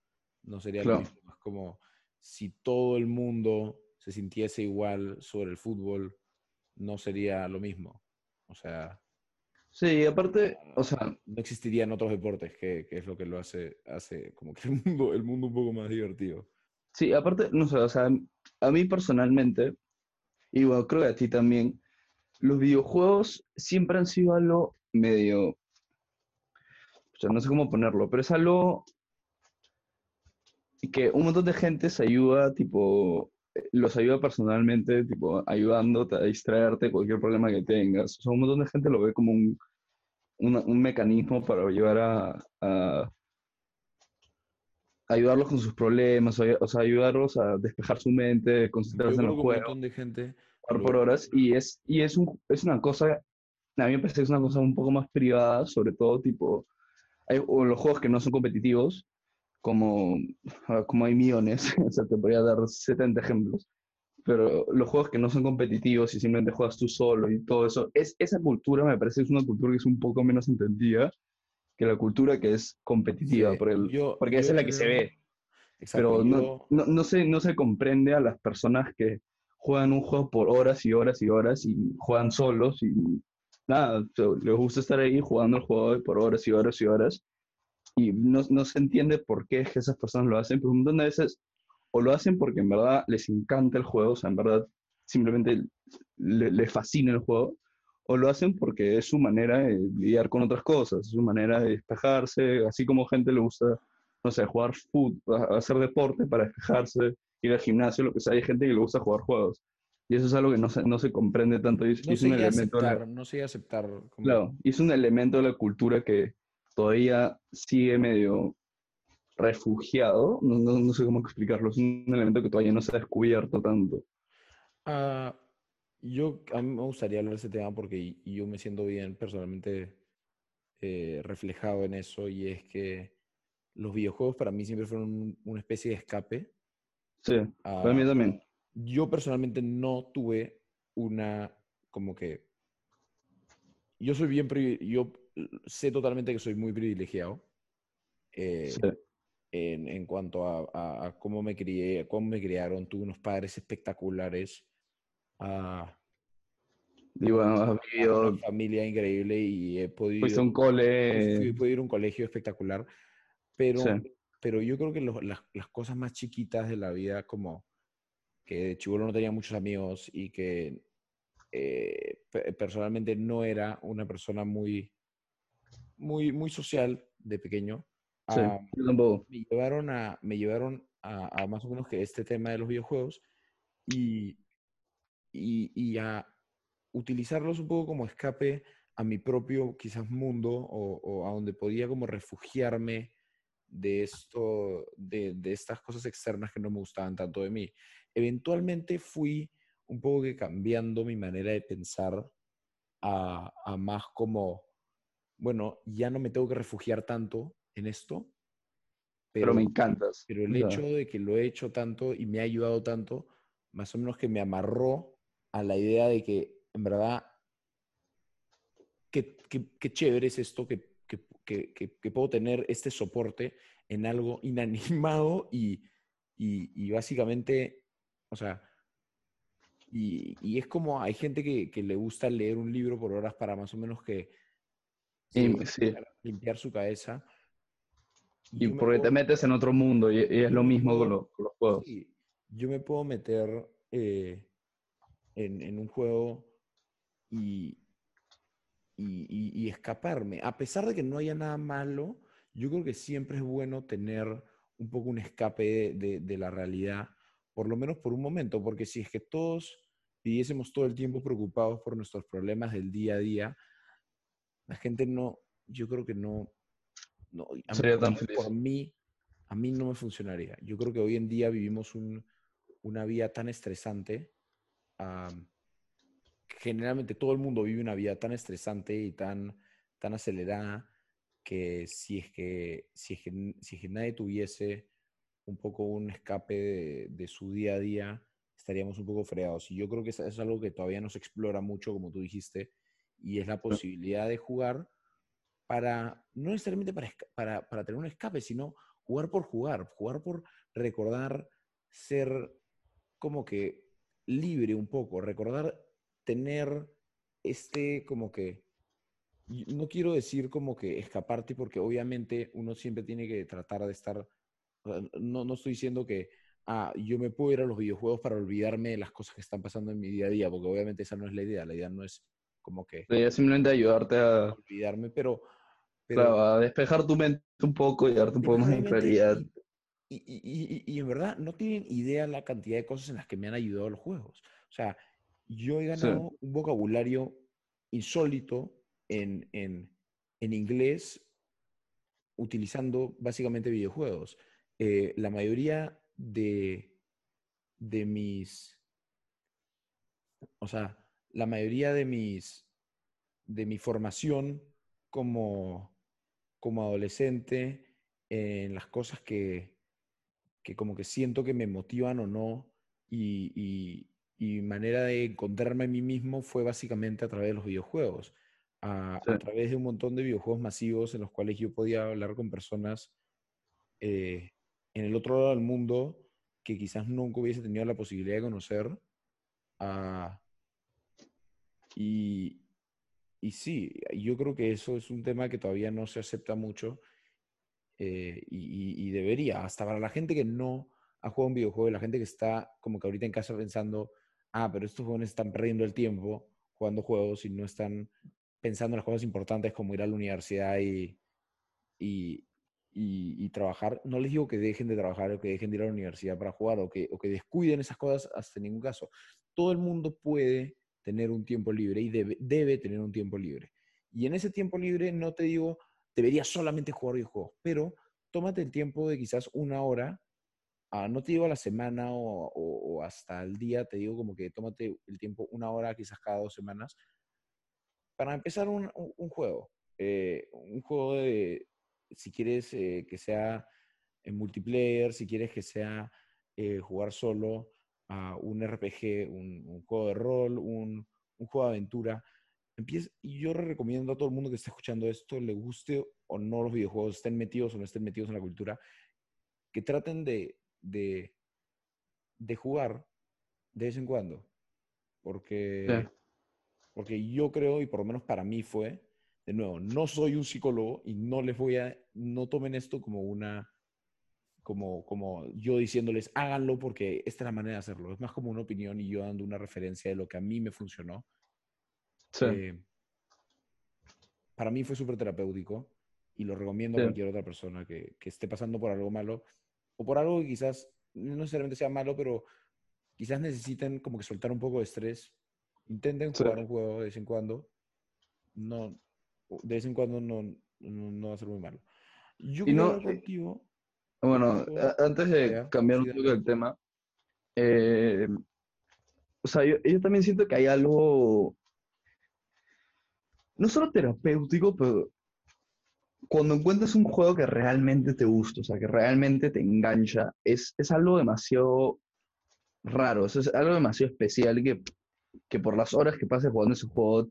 no sería claro. lo mismo. Es como si todo el mundo se sintiese igual sobre el fútbol, no sería lo mismo. O sea. Sí, aparte, o sea. No existirían otros deportes, que, que, es lo que lo hace, hace como que el mundo, el mundo un poco más divertido. Sí, aparte, no sé, o sea, a mí personalmente, y bueno, creo que a ti también, los videojuegos siempre han sido algo medio. O sea, no sé cómo ponerlo, pero es algo que un montón de gente se ayuda, tipo, los ayuda personalmente, tipo, ayudándote a distraerte cualquier problema que tengas. O sea, un montón de gente lo ve como un, un, un mecanismo para ayudar a, a, ayudarlos con sus problemas, o sea, ayudarlos a despejar su mente, concentrarse en los juegos. Un montón de gente. Por, por horas. Y, es, y es, un, es una cosa, a mí me parece que es una cosa un poco más privada, sobre todo, tipo, hay, o los juegos que no son competitivos, como, ah, como hay millones, o sea, te podría dar 70 ejemplos, pero los juegos que no son competitivos y simplemente juegas tú solo y todo eso, es, esa cultura me parece que es una cultura que es un poco menos entendida que la cultura que es competitiva, Sí, porque, el- yo- porque esa yo es la que se ve, Exacto. pero no, yo- no, no se, no se comprende a las personas que juegan un juego por horas y horas y horas y juegan solos y nada, les gusta estar ahí jugando el juego por horas y horas y horas y no, no se entiende por qué es que esas personas lo hacen, pero un montón de veces o lo hacen porque en verdad les encanta el juego, o sea, en verdad simplemente le- les fascina el juego, o lo hacen porque es su manera de lidiar con otras cosas, es su manera de despejarse, así como gente le gusta, no sé, jugar fútbol, hacer deporte para despejarse, ir al gimnasio, lo que sea, hay gente que le gusta jugar juegos. Y eso es algo que no se, no se comprende tanto y es, y no es un elemento la- no sé aceptar. como- Claro, y es un elemento de la cultura que todavía sigue medio refugiado, no, no- no sé cómo explicarlo, es un elemento que todavía no se ha descubierto tanto. Ah, yo, a mí me gustaría hablar de ese tema porque yo me siento bien personalmente eh, reflejado en eso y es que los videojuegos para mí siempre fueron un- una especie de escape. Sí, para mí Ah, también. yo personalmente no tuve una, como que, yo soy bien, yo sé totalmente que soy muy privilegiado eh, Sí, en, en cuanto a, a- a cómo me crié, cómo me criaron, tuve unos padres espectaculares, ah, y bueno, has vivido, una familia increíble y he podido, a un cole, he podido ir a un colegio espectacular, pero, Sí. pero yo creo que lo- las, las cosas más chiquitas de la vida, como que de chibolo no tenía muchos amigos y que eh, pe- personalmente no era una persona muy, muy, muy social de pequeño, sí, ah, me llevaron a, me llevaron a, a más o menos que este tema de los videojuegos y, y, y a utilizarlos un poco como escape a mi propio quizás mundo o, o a donde podía como refugiarme de esto, de, de estas cosas externas que no me gustaban tanto de mí. Eventualmente fui un poco que cambiando mi manera de pensar a, a más como, bueno, ya no me tengo que refugiar tanto en esto, Pero me encantas. pero el hecho de que lo he hecho tanto y me ha ayudado tanto, más o menos que me amarró a la idea de que, en verdad, qué, qué- qué chévere es esto, que, que- que- que- puedo tener este soporte en algo inanimado y, y- y básicamente, o sea, y, y es como hay gente que, que le gusta leer un libro por horas para más o menos que sí, limpiar su cabeza. Y yo me porque te metes en otro mundo y, y es lo mismo con, los- con los juegos. Sí, yo me puedo meter eh, en, en un juego y, y, y- y escaparme. A pesar de que no haya nada malo, yo creo que siempre es bueno tener un poco un escape de, de- de la realidad, por lo menos por un momento, porque si es que todos viviésemos todo el tiempo preocupados por nuestros problemas del día a día, la gente no, yo creo que no, no a mí- Sería lo tan feliz. por mí, a mí no me funcionaría. Yo creo que hoy en día vivimos un- una vida tan estresante. am, generalmente todo el mundo vive una vida tan estresante y tan, tan acelerada que si es que, si es que, si es que nadie tuviese un poco un escape de, de su día a día, estaríamos un poco fregados. Y yo creo que eso es algo que todavía no se explora mucho, como tú dijiste, y es la posibilidad de jugar para, no necesariamente para, para, para tener un escape, sino jugar por jugar, jugar por recordar ser como que libre un poco, recordar tener este como que, no quiero decir como que escaparte porque obviamente uno siempre tiene que tratar de estar, no, no estoy diciendo que ah, yo me puedo ir a los videojuegos para olvidarme de las cosas que están pasando en mi día a día, porque obviamente esa no es la idea, la idea no es como que Sería simplemente ayudarte a, olvidarme, pero... pero claro, a despejar tu mente un poco y darte un poco más de claridad. Y, y- y- y- y en verdad no tienen idea la cantidad de cosas en las que me han ayudado los juegos. O sea, yo he Sí. ganado un vocabulario insólito en, en, en inglés utilizando básicamente videojuegos. Eh, la mayoría de, de mis, o sea, la mayoría de mis, de mi formación como, como adolescente en las cosas que, que como que siento que me motivan o no y, y, manera de encontrarme a mí mismo fue básicamente a través de los videojuegos, a, través de un montón de videojuegos masivos en los cuales yo podía hablar con personas eh, en el otro lado del mundo que quizás nunca hubiese tenido la posibilidad de conocer. Ah, y, sí, yo creo que eso es un tema que todavía no se acepta mucho eh, y, debería, hasta para la gente que no ha jugado un videojuego, la gente que está como que ahorita en casa pensando, ah, pero estos jóvenes están perdiendo el tiempo jugando juegos y no están pensando en las cosas importantes como ir a la universidad y, y, trabajar. No les digo que dejen de trabajar o que dejen de ir a la universidad para jugar o que, o que descuiden esas cosas hasta ningún caso. Todo el mundo puede tener un tiempo libre y debe, debe tener un tiempo libre. Y en ese tiempo libre no te digo, deberías solamente jugar videojuegos, pero tómate el tiempo de quizás una hora, ah, no te digo a la semana o, hasta el día, te digo como que tómate el tiempo una hora quizás cada dos semanas para empezar un, juego. Eh, un juego de, si quieres eh, que sea en multiplayer, si quieres que sea eh, jugar solo, a un RPG, un, juego de rol, un, juego de aventura. Empieza, y yo recomiendo a todo el mundo que esté escuchando esto, le guste o no los videojuegos, estén metidos o no estén metidos en la cultura, que traten de, de, de jugar de vez en cuando. Porque, porque yo creo, y por lo menos para mí fue, de nuevo, no soy un psicólogo y no les voy a, no tomen esto como una, como, como yo diciéndoles, háganlo porque esta es la manera de hacerlo. Es más como una opinión y yo dando una referencia de lo que a mí me funcionó. Sí. Eh, para mí fue súper terapéutico y lo recomiendo a cualquier otra persona que, que, esté pasando por algo malo o por algo que quizás no necesariamente sea malo, pero quizás necesiten como que soltar un poco de estrés. Intenten jugar un juego de vez en cuando. No, de vez en cuando no, no, va a ser muy malo. Yo y no, contigo, bueno, antes de cambiar un poco el tema, eh, o sea, yo, también siento que hay algo, no solo terapéutico, pero cuando encuentras un juego que realmente te gusta, o sea, que realmente te engancha, es, es algo demasiado raro, es algo demasiado especial que, que por las horas que pases jugando ese juego,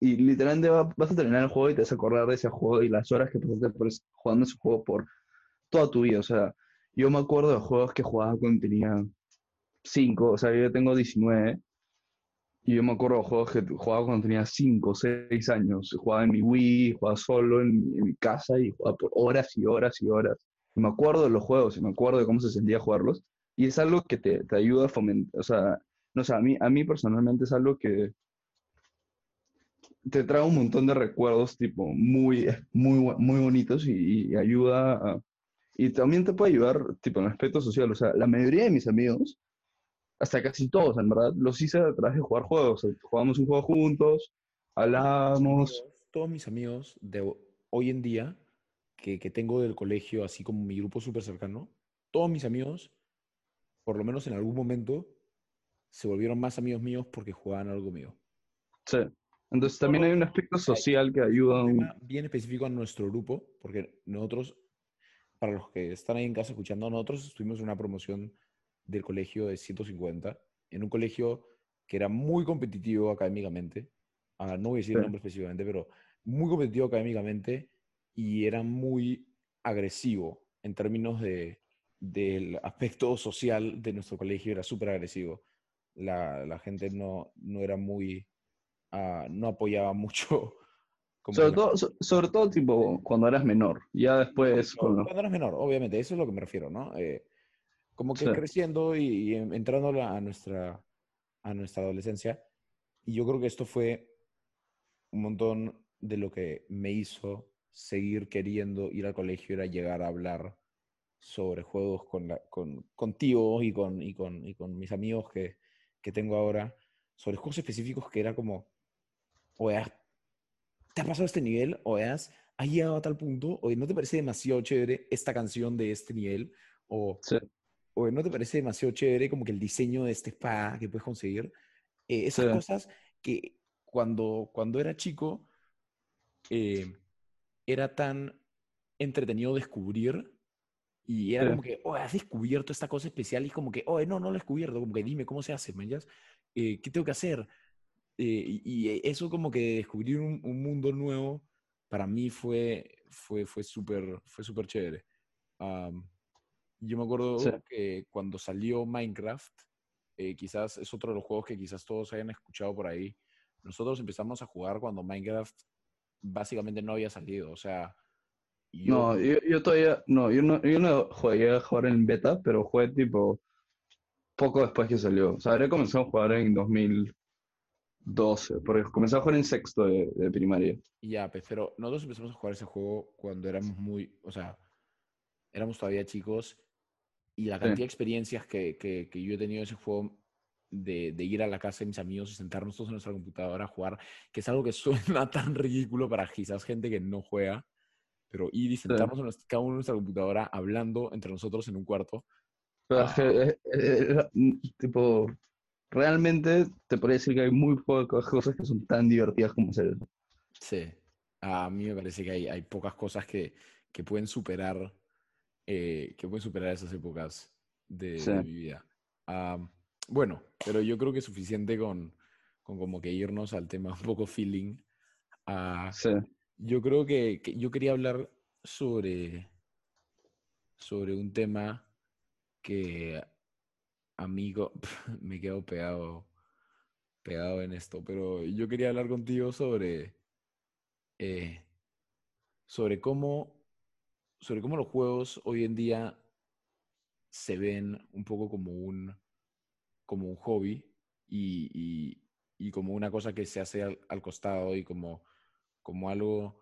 y literalmente vas a terminar el juego y te vas a acordar de ese juego y las horas que pasaste jugando ese juego por toda tu vida. O sea, yo me acuerdo de juegos que jugaba cuando tenía 5, o sea, yo tengo 19. Y yo me acuerdo de juegos que jugaba cuando tenía 5, 6 años. Jugaba en mi Wii, jugaba solo en, mi casa y jugaba por horas y horas y horas. Y me acuerdo de los juegos y me acuerdo de cómo se sentía jugarlos. Y es algo que te, te ayuda a fomentar, o sea, no sé, a mí, a mí personalmente es algo que te trae un montón de recuerdos, tipo, muy, muy, muy bonitos y, y ayuda a, y también te puede ayudar, tipo, en el aspecto social. O sea, la mayoría de mis amigos, hasta casi todos, en verdad, los hice a través de jugar juegos. jugamos un juego juntos, hablábamos. Todos mis amigos de hoy en día, que, que tengo del colegio, así como mi grupo súper cercano, todos mis amigos, por lo menos en algún momento, se volvieron más amigos míos porque jugaban algo mío. Sí. Entonces también hay un aspecto social que ayuda. Un bien específico a nuestro grupo, porque nosotros para los que están ahí en casa escuchando, nosotros estuvimos en una promoción del colegio de 150, en un colegio que era muy competitivo académicamente. Ah, no voy a decir el nombre específicamente, pero muy competitivo académicamente y era muy agresivo en términos de, del aspecto social de nuestro colegio, era súper agresivo. La, la, gente no, no era muy, uh, no apoyaba mucho sobre, todo, sobre todo, tipo, cuando eras menor. Ya después. Cuando, eras menor, obviamente, eso es lo que me refiero, ¿no? Eh, como que creciendo y, entrando a nuestra, a nuestra adolescencia. Y yo creo que esto fue un montón de lo que me hizo seguir queriendo ir al colegio, era llegar a hablar sobre juegos con, la, con contigo y con, y con, y con mis amigos que, que tengo ahora, sobre juegos específicos que era como, oye, ¿te ha pasado este nivel? O has, llegado a tal punto, o no te parece demasiado chévere esta canción de este nivel, o, o no te parece demasiado chévere como que el diseño de este spa que puedes conseguir. Eh, esas cosas que cuando, cuando era chico eh, era tan entretenido descubrir Y era Sí. como que, oh, has descubierto esta cosa especial y como que, oh, no, no lo he descubierto, como que dime cómo se hace, ¿me? Eh, ¿Qué tengo que hacer? Eh, y, eso como que descubrir un, un mundo nuevo para mí fue fue fue súper fue súper chévere. Yo me acuerdo Sí. que cuando salió Minecraft, eh, quizás es otro de los juegos que quizás todos hayan escuchado por ahí. Nosotros empezamos a jugar cuando Minecraft básicamente no había salido. O sea, yo, No, yo, yo todavía, no, yo no, yo no jugué a jugar en beta, pero jugué tipo poco después que salió. O sea, habría comenzado a jugar en 2012, porque comencé a jugar en sexto de, de primaria. ya, pues, pero nosotros empezamos a jugar ese juego cuando éramos muy, o sea, éramos todavía chicos y la Sí. cantidad de experiencias que, que, que yo he tenido en ese juego de, de ir a la casa de mis amigos y sentarnos todos en nuestra computadora a jugar, que es algo que suena tan ridículo para quizás gente que no juega, pero ir y sentarnos en nuestra- cada uno en nuestra computadora hablando entre nosotros en un cuarto. Pero Ah. es tipo, realmente te podría decir que hay muy pocas cosas que son tan divertidas como hacer eso. Sí, a mí me parece que hay, hay pocas cosas que, que pueden superar, eh, que pueden superar esas épocas de, Sí. de mi vida. Am, bueno, pero yo creo que es suficiente con, con como que irnos al tema un poco feeling. Ah, Sí, yo creo que, que yo quería hablar sobre, sobre un tema que amigo, me quedo pegado, pegado en esto, pero yo quería hablar contigo sobre, eh, sobre cómo, sobre cómo los juegos hoy en día se ven un poco como un, como un hobby y, y- como una cosa que se hace al, al costado y como, como algo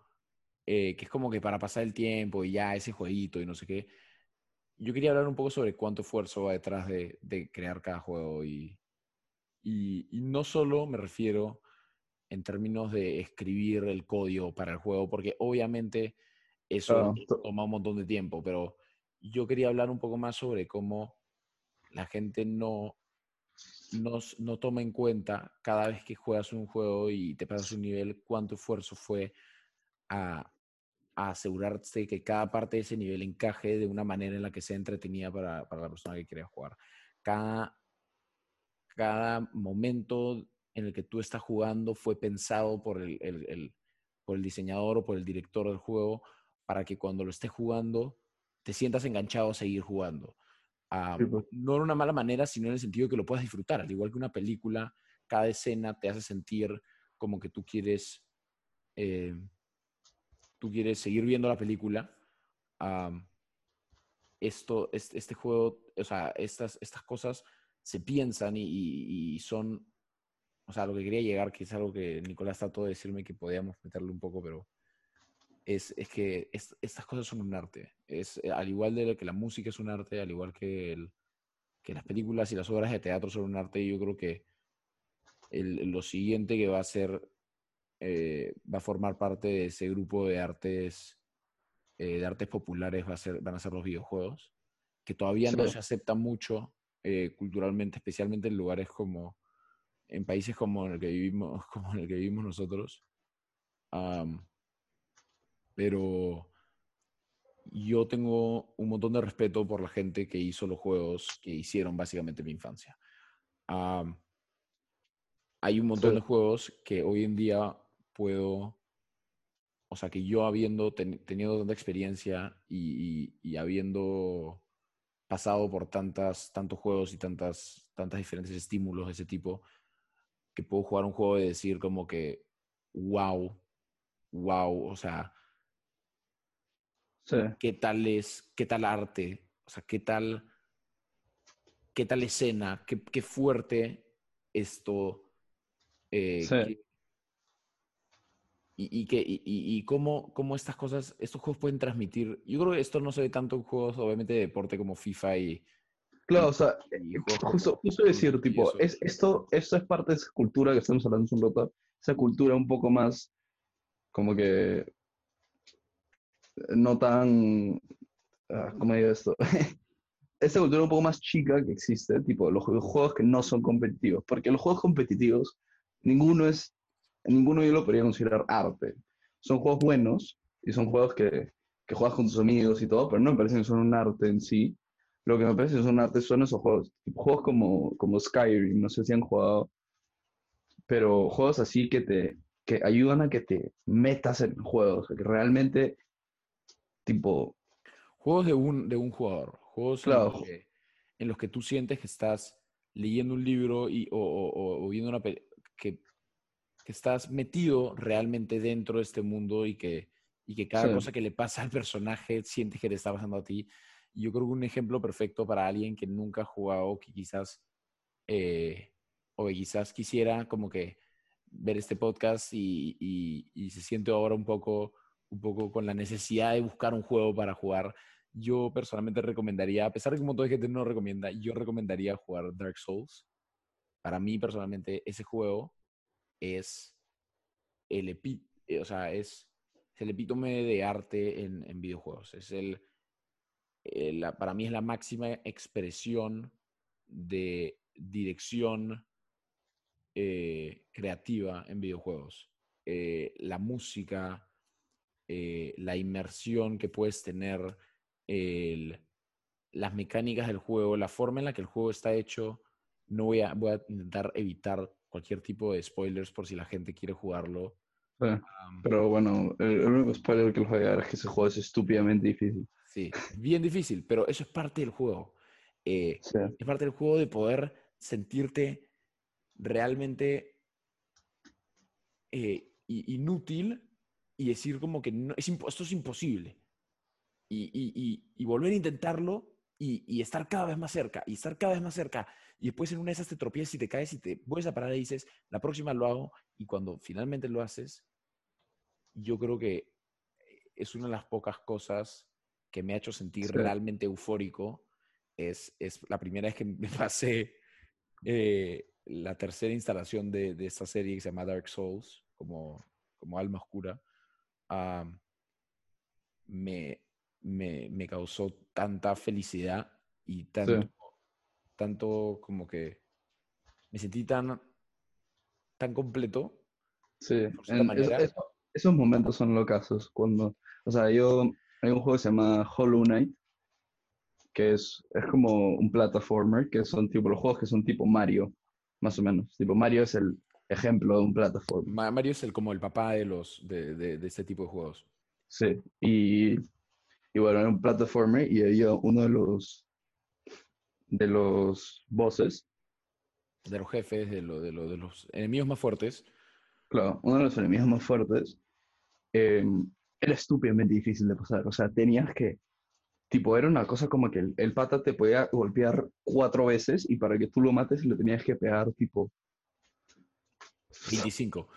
eh, que es como que para pasar el tiempo y ya ese jueguito y no sé qué. Yo quería hablar un poco sobre cuánto esfuerzo va detrás de, de crear cada juego y, y, y no solo me refiero en términos de escribir el código para el juego, porque obviamente eso Claro, toma un montón de tiempo, pero yo quería hablar un poco más sobre cómo la gente no, no, no toma en cuenta cada vez que juegas un juego y te pasas un nivel, cuánto esfuerzo fue a, a asegurarse que cada parte de ese nivel encaje de una manera en la que sea entretenida para, para la persona que quiere jugar. Cada, cada momento en el que tú estás jugando fue pensado por el, el- el- por el diseñador o por el director del juego para que cuando lo estés jugando te sientas enganchado a seguir jugando. Pues. no en una mala manera, sino en el sentido de que lo puedas disfrutar. Al igual que una película, cada escena te hace sentir como que tú quieres, eh, tú quieres seguir viendo la película. Am, esto, este, este juego, o sea, estas, estas cosas se piensan y, y- y son, o sea, lo que quería llegar, que es algo que Nicolás trató de decirme que podíamos meterle un poco, pero es, es que es- estas cosas son un arte. Es, eh, al igual de que la música es un arte, al igual que, el- que las películas y las obras de teatro son un arte, yo creo que el- lo siguiente que va a ser, eh, va a formar parte de ese grupo de artes, eh, de artes populares, va a ser, van a ser los videojuegos, que todavía no se acepta mucho eh, culturalmente, especialmente en lugares como, en países como en el que vivimos, como en el que vivimos nosotros. Pero yo tengo un montón de respeto por la gente que hizo los juegos que hicieron básicamente mi infancia. Hay un montón Sí. de juegos que hoy en día puedo, o sea, que yo habiendo ten- tenido tanta experiencia y, y- y habiendo pasado por tantas, tantos juegos y tantas, tantas diferentes estímulos de ese tipo, que puedo jugar un juego y decir como que, wow, wow, o sea, Sí, qué tal es, qué tal arte, o sea, qué tal, qué tal escena, qué, qué fuerte esto, eh, Sí. Y, y, que, y, cómo, cómo estas cosas, estos juegos pueden transmitir. Yo creo que esto no se ve tanto en juegos, obviamente, de deporte como FIFA y, Claro, o sea, como justo, decir, tipo, es, esto, esto es parte de esa cultura que estamos hablando hace un rato, esa cultura un poco más, como que, no tan, ah, ¿cómo digo esto? Esa cultura un poco más chica que existe, tipo, los jue- juegos que no son competitivos, porque los juegos competitivos, ninguno es, ninguno yo lo podría considerar arte. Son juegos buenos y son juegos que, que juegas con tus amigos y todo, pero no me parece que son un arte en sí. Lo que me parece que son un arte son esos juegos, juegos como, como Skyrim, no sé si han jugado, pero juegos así que te que ayudan a que te metas en juegos, que realmente, tipo... Juegos de un, de un jugador, juegos Claro. en, los que, en los que tú sientes que estás leyendo un libro y, o, o- o viendo una pe- que, que estás metido realmente dentro de este mundo y que, y que cada Sí. cosa que le pasa al personaje sientes que le está pasando a ti. Yo creo que un ejemplo perfecto para alguien que nunca ha jugado, que quizás, eh, o que quizás quisiera como que ver este podcast y, y- y se siente ahora un poco, un poco con la necesidad de buscar un juego para jugar, yo personalmente recomendaría, a pesar de que un montón de gente no recomienda, yo recomendaría jugar Dark Souls. Para mí personalmente ese juego es el, eh, o sea, es, el epítome de arte en, videojuegos. Es el, la- para mí es la máxima expresión de dirección eh, creativa en videojuegos. Eh, la música, eh, la inmersión que puedes tener, las mecánicas del juego, la forma en la que el juego está hecho. No voy a, voy a intentar evitar cualquier tipo de spoilers por si la gente quiere jugarlo. Sí. Pero bueno, el, único spoiler que les voy a dar es que ese juego es estúpidamente difícil. sí, bien difícil, pero eso es parte del juego. Eh, Sí, es parte del juego de poder sentirte realmente eh, inútil y decir como que no, es esto es imposible. Y, y- y- y volver a intentarlo y, y estar cada vez más cerca, y estar cada vez más cerca. Y después en una de esas te tropiezas y te caes y te vuelves a parar y dices, la próxima lo hago. Y cuando finalmente lo haces, yo creo que es una de las pocas cosas que me ha hecho sentir Sí. realmente eufórico. Es, es la primera vez que me pasé eh, la tercera instalación de, de esta serie que se llama Dark Souls, como, como alma oscura. Am, me, me, me causó tanta felicidad y tanto, tanto como que me sentí tan, tan completo. sí. En- es- esos momentos son locazos. Cuando, o sea, yo, hay un juego que se llama Hollow Knight, que es, es como un plataformer, que son tipo los juegos que son tipo Mario, más o menos. Tipo Mario es el ejemplo de un plataformer. Ma- Mario es el, como el papá de, los, de, de, de este tipo de juegos. Sí, y, y bueno, era un plataformer y había uno de los de los bosses, De los jefes, de, lo, de, lo- de los enemigos más fuertes. claro, uno de los enemigos más fuertes, eh, era estúpidamente difícil de pasar. O sea, tenías que, tipo, era una cosa como que el, el pata te podía golpear cuatro veces y para que tú lo mates le tenías que pegar, tipo, 25.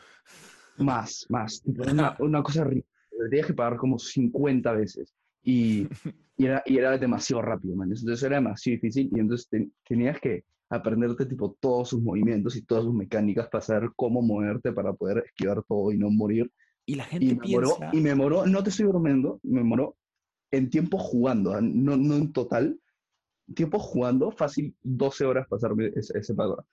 más, más. Tipo, una, una cosa. Le tenías que pagar como 50 veces. Y, y era, y era demasiado rápido, man. Entonces era demasiado difícil y entonces te- tenías que aprenderte tipo todos sus movimientos y todas sus mecánicas para saber cómo moverte para poder esquivar todo y no morir. Y la gente Y me moró, piensa... y me moró, no te estoy bromeando, me moró en tiempo jugando, ah, no, no en total, tiempo jugando, fácil 12 horas pasarme ese, ese patrón.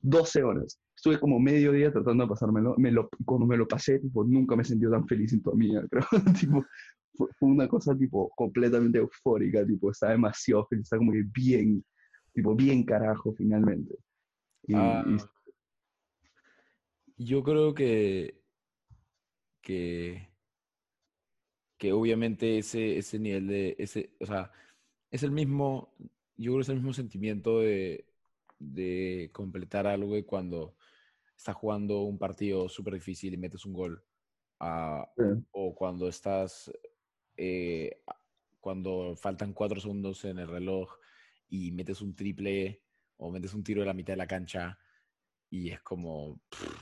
12 horas. Estuve como medio día tratando de pasármelo. Me lo, cuando me lo pasé, tipo, nunca me he sentido tan feliz en toda mi vida, creo. tipo, fue, una cosa, tipo, completamente eufórica, tipo, estaba demasiado feliz, estaba como que bien, tipo, bien carajo, finalmente. Y, Ah, y- Yo creo que, que, que obviamente ese, ese nivel de, ese, o sea, es el mismo, yo creo que es el mismo sentimiento de, de completar algo de cuando estás jugando un partido súper difícil y metes un gol, ah, Sí. o cuando estás, eh, cuando faltan cuatro segundos en el reloj y metes un triple o metes un tiro de la mitad de la cancha y es como pff,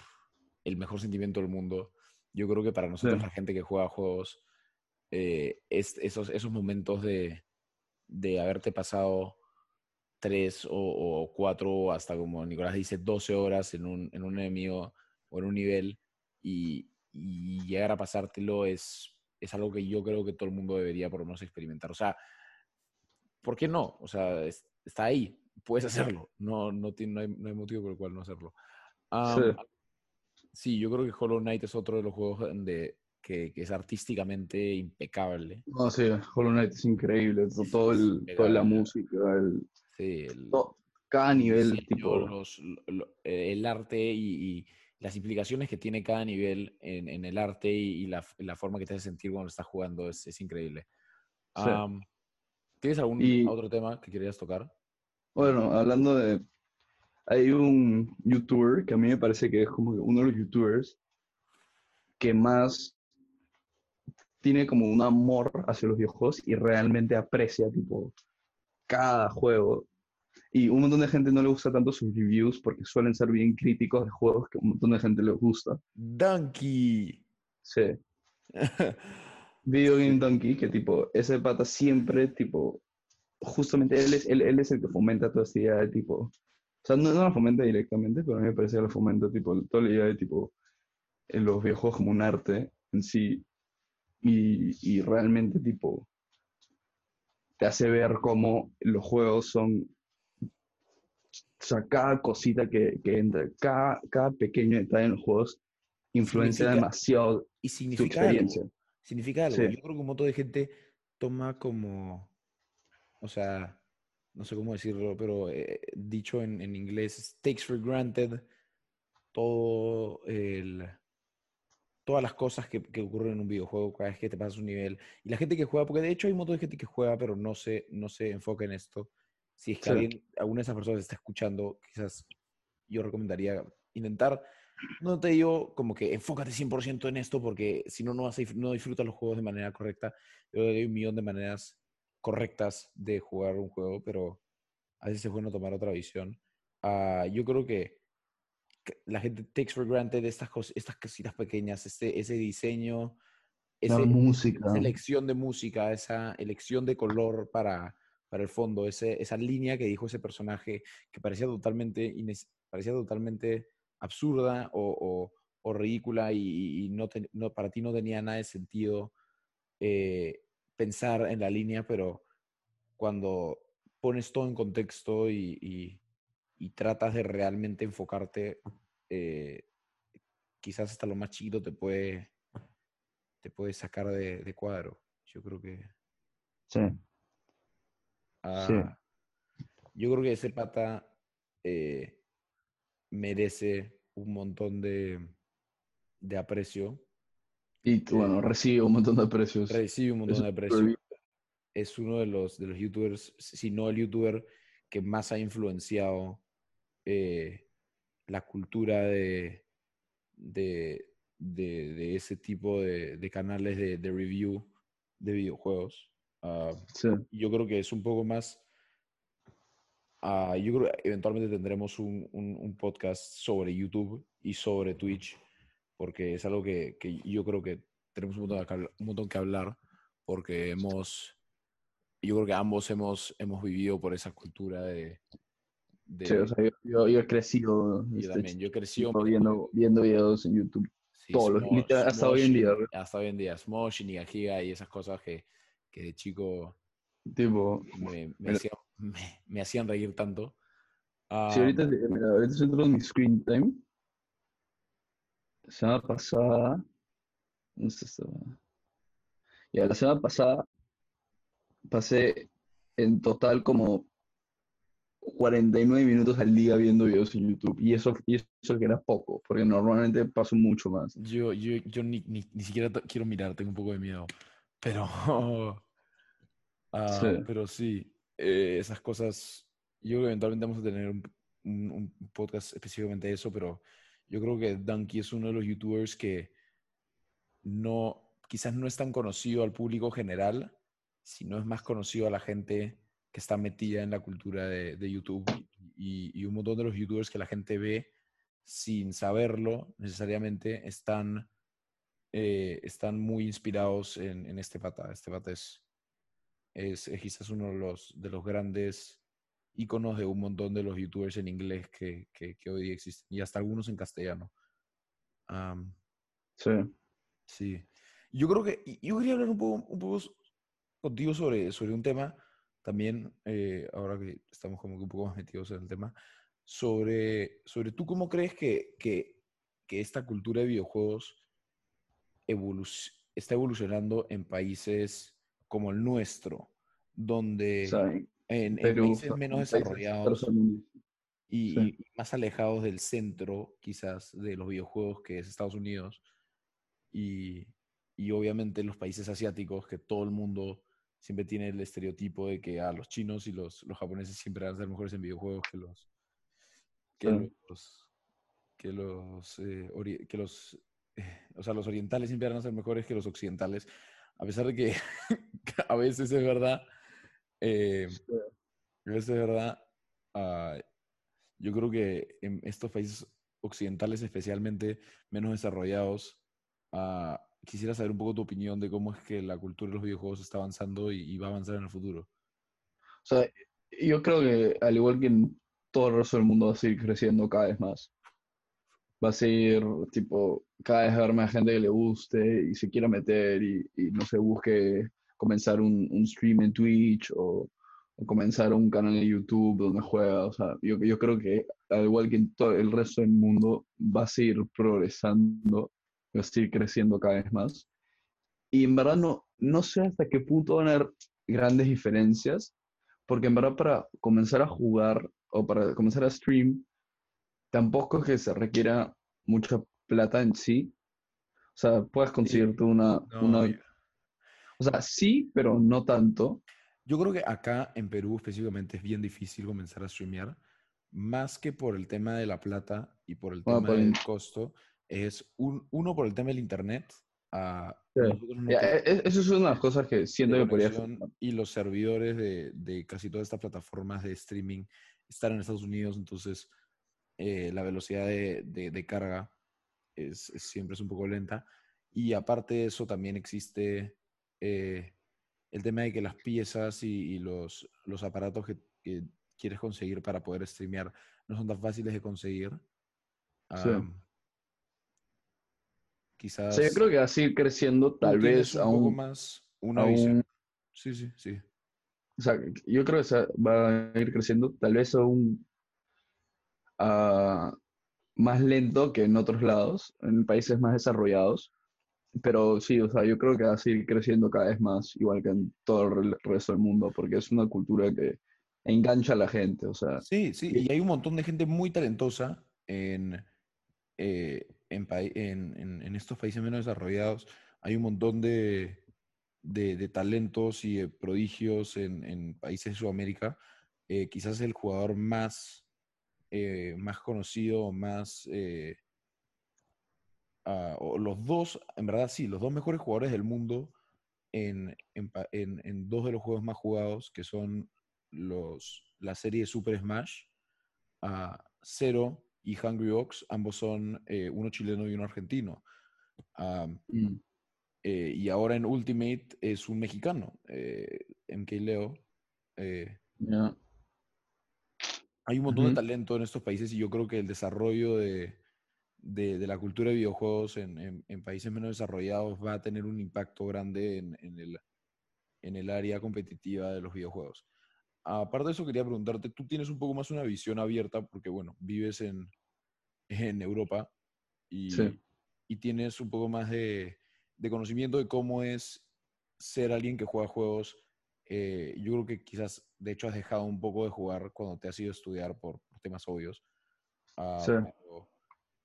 el mejor sentimiento del mundo. Yo creo que para nosotros, Sí. la gente que juega juegos, eh, es, esos, esos momentos de, de haberte pasado tres o, o cuatro, hasta como Nicolás dice, 12 horas en un, en un enemigo o en un nivel y, y llegar a pasártelo es, es algo que yo creo que todo el mundo debería por lo menos experimentar. O sea, ¿por qué no? O sea, es- está ahí, puedes hacerlo. No, no, tiene, no, hay, no hay motivo por el cual no hacerlo. Am, Sí. sí, yo creo que Hollow Knight es otro de los juegos donde que, que es artísticamente impecable. No, sí, Hollow Knight es increíble. to- Todo el, toda la música, el, Sí, el, todo- cada nivel, diseño, tipo. los- lo- el arte y, y las implicaciones que tiene cada nivel en, en el arte y, y la, la forma que te hace sentir cuando estás jugando es, es increíble. Sí. ¿Tienes algún Y- otro tema que querías tocar? Bueno, hablando de. Hay un youtuber que a mí me parece que es como uno de los youtubers que más tiene como un amor hacia los videojuegos y realmente aprecia, tipo, cada juego. Y un montón de gente no le gusta tanto sus reviews porque suelen ser bien críticos de juegos que un montón de gente les gusta. Donkey. Sí. Video Game Donkey, que tipo, ese pata siempre, tipo, justamente él es, él, él es el que fomenta toda esta idea de tipo, o sea, no, no la fomenta directamente, pero a mí me parece que la fomenta, tipo, toda la idea de tipo, en los videojuegos como un arte en sí, y, y realmente, tipo, te hace ver cómo los juegos son, o sea, cada cosita que, que entra, cada, cada pequeño detalle en los juegos influencia Significa- demasiado Y tu significa algo. experiencia. Significa algo. Sí. Yo creo que un montón de gente toma como, o sea, no sé cómo decirlo, pero eh, dicho en, en inglés, takes for granted todo el, todas las cosas que, que ocurren en un videojuego cada vez que te pasas un nivel. Y la gente que juega, porque de hecho hay un montón de gente que juega, pero no se, no se enfoca en esto. Si es que Sí. alguien, alguna de esas personas está escuchando, quizás yo recomendaría intentar, no te digo como que enfócate 100% en esto, porque si no, no, vas a no disfrutas los juegos de manera correcta. Yo creo que hay un millón de maneras correctas de jugar un juego, pero a veces es bueno tomar otra visión. Ah, yo creo que la gente takes for granted estas, cos- estas cositas pequeñas, este, ese diseño, La ese, música. esa elección de música, esa elección de color para, para el fondo, esa línea que dijo ese personaje que parecía totalmente, parecía totalmente absurda o, o- ridícula y, no, te- no- para ti no tenía nada de sentido eh, pensar en la línea, pero cuando pones todo en contexto y, y- y tratas de realmente enfocarte, eh, quizás hasta lo más chiquito te puede, te puede sacar de, de cuadro. Yo creo que... Sí. Ah, Yo creo que ese pata eh, merece un montón de, de aprecio. Y tú, bueno, recibe un montón de precios. Recibe un Es montón de un aprecio. supervi- Es uno de los, de los youtubers, si no el youtuber que más ha influenciado eh, la cultura de, de, de- de ese tipo de, de canales de, de review de videojuegos. Ah, Sí. yo creo que es un poco más. ah, yo creo que eventualmente tendremos un, un- un podcast sobre YouTube y sobre Twitch, porque es algo que, que yo creo que tenemos un montón, que un montón que hablar, porque hemos. Yo creo que ambos hemos, hemos vivido por esa cultura de. de- Sí, o sea, yo, yo, yo he crecido yo este, también, yo he crecido viendo, viendo videos en YouTube. Sí, todos Smosh- literal, hasta hoy en Smosh, día. Hasta hoy en día. Smosh y Nigagiga y esas cosas que, que de chico Tipo, me, me Pero- hacían, me- me hacían reír tanto. si ahorita, Ah, mira, ahorita entrando en mi screen time. Semana pasada. ¿Dónde está esta vaina? Ya, la semana pasada pasé en total como 49 minutos al día viendo videos en YouTube. Y eso, y eso que era poco, porque normalmente paso mucho más. Yo, yo, yo ni, ni, ni siquiera quiero mirar, tengo un poco de miedo. Pero, ah, Sí. pero sí, eh, esas cosas, yo creo que eventualmente vamos a tener un, un- un podcast específicamente de eso, pero yo creo que Donkey es uno de los youtubers que no, quizás no es tan conocido al público general, sino es más conocido a la gente que está metida en la cultura de, de YouTube y, y un montón de los youtubers que la gente ve sin saberlo necesariamente están, eh, están muy inspirados en, en este pata. Este pata es, es, es quizás uno de los, de los grandes íconos de un montón de los youtubers en inglés que, que, que hoy día existen y hasta algunos en castellano. Am, Sí. Sí. Yo creo que, yo quería hablar un poco, un poco contigo sobre, sobre un tema también, eh, ahora que estamos como que un poco más metidos en el tema, sobre, sobre tú cómo crees que, que, que esta cultura de videojuegos está evolucionando en países como el nuestro, donde en, países menos desarrollados y, más alejados del centro, quizás, de los videojuegos que es Estados Unidos, y, y obviamente los países asiáticos, que todo el mundo siempre tiene el estereotipo de que a ah, los chinos y los, los japoneses siempre van a ser mejores en videojuegos que los que los que los, eh, que los o sea, los orientales siempre van a ser mejores que los occidentales, a pesar de que a veces es verdad, eh, a veces es verdad, ah, yo creo que en estos países occidentales, especialmente menos desarrollados, uh, quisiera saber un poco tu opinión de cómo es que la cultura de los videojuegos está avanzando y, va a avanzar en el futuro. O sea, yo creo que al igual que en todo el resto del mundo va a seguir creciendo cada vez más. Va a seguir, tipo, cada vez haber más gente que le guste y se quiera meter y, no se busque comenzar un, un, stream en Twitch o, comenzar un canal en YouTube donde juega. O sea, yo, yo creo que al igual que en todo el resto del mundo va a seguir progresando va a seguir creciendo cada vez más. Y en verdad no, no sé hasta qué punto van a haber grandes diferencias, porque en verdad para comenzar a jugar o para comenzar a stream, tampoco es que se requiera mucha plata en sí. O sea, puedes conseguirte una, una... O sea, sí, pero no tanto. Yo creo que acá en Perú específicamente es bien difícil comenzar a streamear, más que por el tema de la plata y por el tema del costo, es un, uno por el tema del internet. Uh, eso es una de las cosas que siento que podría Y los servidores de, de, casi todas estas plataformas de streaming están en Estados Unidos, entonces eh, la velocidad de, de, carga es, siempre es un poco lenta. Y aparte de eso, también existe eh, el tema de que las piezas y, y los, los aparatos que, que, quieres conseguir para poder streamear no son tan fáciles de conseguir. sí Quizás. yo creo que va a seguir creciendo, tal vez un poco más una visión. Sí, sí, sí. O sea, yo creo que va a ir creciendo, tal vez aún uh, más lento que en otros lados, en países más desarrollados. Pero sí, o sea, yo creo que va a seguir creciendo cada vez más, igual que en todo el resto del mundo, porque es una cultura que engancha a la gente, o sea. Sí, sí, y hay un montón de gente muy talentosa en, eh, en, estos países menos desarrollados hay un montón de, talentos y de prodigios en, países de Sudamérica. Eh, quizás el jugador más, eh, más conocido, más... Ah, o los dos, en verdad sí, los dos mejores jugadores del mundo en, dos de los juegos más jugados, que son los, la serie Super Smash, uh, Zero y Hungry Ox, ambos son eh, uno chileno y uno argentino. Mm. Eh, y ahora en Ultimate es un mexicano, eh, MK Leo. Hay un montón de talento en estos países y yo creo que el desarrollo de, la cultura de videojuegos en, países menos desarrollados va a tener un impacto grande en, el, en el área competitiva de los videojuegos. Aparte de eso, quería preguntarte, tú tienes un poco más una visión abierta, porque bueno, vives en, en Europa y, y tienes un poco más de, de, conocimiento de cómo es ser alguien que juega juegos. Eh, yo creo que quizás, de hecho, has dejado un poco de jugar cuando te has ido a estudiar por, temas obvios. Ah,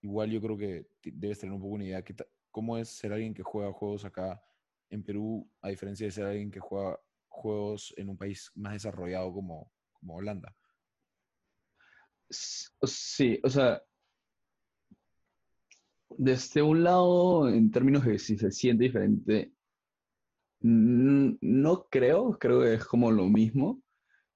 igual yo creo que debes tener un poco una idea de cómo es ser alguien que juega juegos acá en Perú, a diferencia de ser alguien que juega juegos en un país más desarrollado como, como Holanda. Sí, o sea, desde un lado, en términos de si se siente diferente, no creo, creo que es como lo mismo,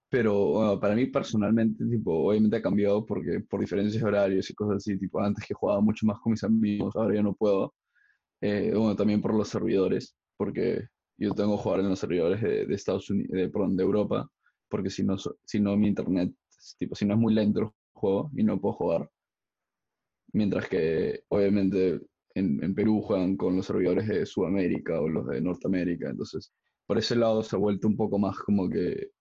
pero para mí personalmente, tipo, obviamente ha cambiado porque por diferencias horarios y cosas así, tipo, antes que jugaba mucho más con mis amigos, ahora ya no puedo. Eh, bueno, también por los servidores, porque yo tengo que jugar en los servidores de, Estados Unidos, de, perdón, de Europa, porque si no, si no mi internet, tipo, si no es muy lento el juego y no puedo jugar. Mientras que obviamente en, en, Perú juegan con los servidores de Sudamérica o los de Norteamérica, entonces por ese lado se ha vuelto un poco más como que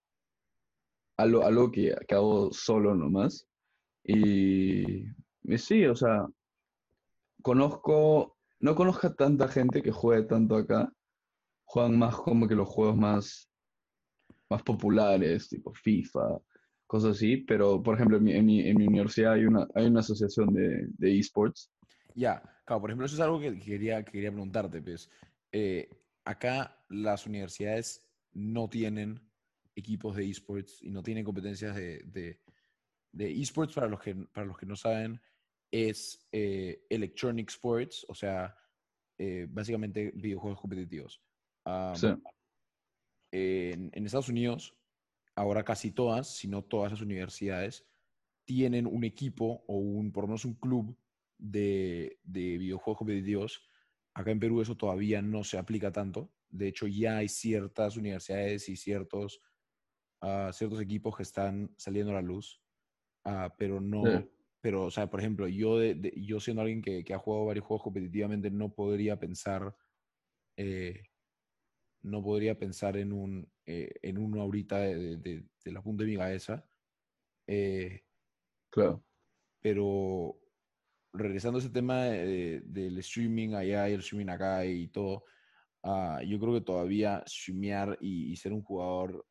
algo, algo que, que hago solo nomás. Y, y sí, o sea, conozco no conozca tanta gente que juegue tanto acá. Juegan más como que los juegos más, más populares, tipo FIFA, cosas así. Pero, por ejemplo, en mi, en mi, en mi universidad hay una, hay una asociación de, de esports. Ya, claro, por ejemplo, eso es algo que quería, que quería preguntarte, pues. Eh, acá las universidades no tienen equipos de esports y no tienen competencias de, de, de esports, para los que, para los que no saben, es eh, Electronic Sports, o sea, eh, básicamente videojuegos competitivos. Um, Sí, en, en Estados Unidos, ahora casi todas, si no todas las universidades, tienen un equipo o un, por lo menos un club de, de videojuegos competitivos. Acá en Perú eso todavía no se aplica tanto. De hecho, ya hay ciertas universidades y ciertos, ah, ciertos equipos que están saliendo a la luz, ah, pero no, sí, pero, o sea, por ejemplo, yo, de, de- yo siendo alguien que, que ha jugado varios juegos competitivamente, no podría pensar, eh, no podría pensar en, un, eh, en uno ahorita de, de- de- de la punta de mi cabeza. Eh, claro. pero regresando a ese tema de- del streaming allá y el streaming acá y todo, ah, yo creo que todavía streamear y, y ser un jugador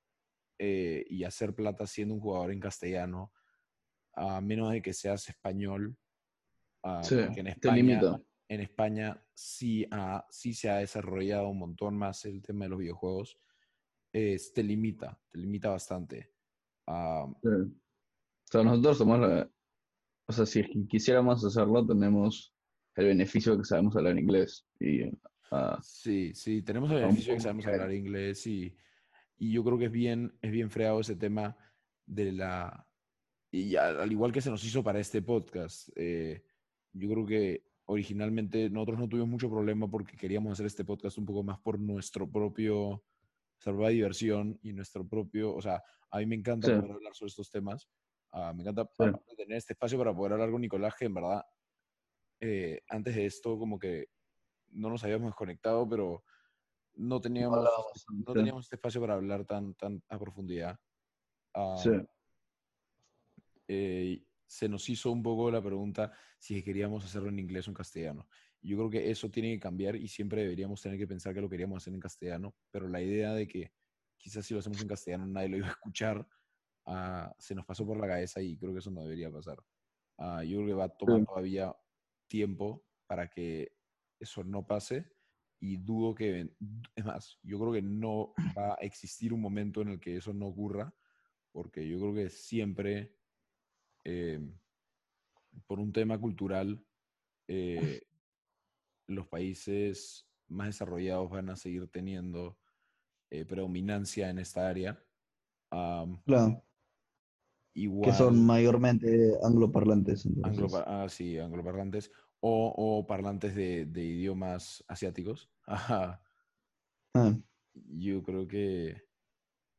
eh, y hacer plata siendo un jugador en castellano, a menos de que seas español, ah, Sí, en España, en España sí, ha- sí se ha desarrollado un montón más el tema de los videojuegos, es- te limita, te limita bastante. Ah, Sí. O sea, nosotros somos la... O sea, si es que quisiéramos hacerlo, tenemos el beneficio de que sabemos hablar inglés. Y ah, Sí, sí, tenemos el beneficio de que sabemos hablar inglés y, y yo creo que es bien, es bien freado ese tema de la... Y al, al igual que se nos hizo para este podcast, eh, yo creo que originalmente nosotros no tuvimos mucho problema porque queríamos hacer este podcast un poco más por nuestro propio, nuestra propia diversión y nuestro propio, o sea, a mí me encanta Sí. poder hablar sobre estos temas, ah, me encanta Sí. tener este espacio para poder hablar con Nicolás, que en verdad, eh, antes de esto como que no nos habíamos desconectado, pero no teníamos, hablábamos este- no teníamos este espacio para hablar tan, tan a profundidad. Ah, sí, eh, se nos hizo un poco la pregunta si queríamos hacerlo en inglés o en castellano. Yo creo que eso tiene que cambiar y siempre deberíamos tener que pensar que lo queríamos hacer en castellano, pero la idea de que quizás si lo hacemos en castellano nadie lo iba a escuchar, ah, se nos pasó por la cabeza y creo que eso no debería pasar. Ah, yo creo que va a tomar Sí. todavía tiempo para que eso no pase y dudo que, es más, yo creo que no va a existir un momento en el que eso no ocurra, porque yo creo que siempre, eh, por un tema cultural, eh, los países más desarrollados van a seguir teniendo eh, predominancia en esta área. Claro. Igual, Que son mayormente angloparlantes. ah, sí, angloparlantes o, o parlantes de, de idiomas asiáticos. Ajá. Ah, Yo creo que,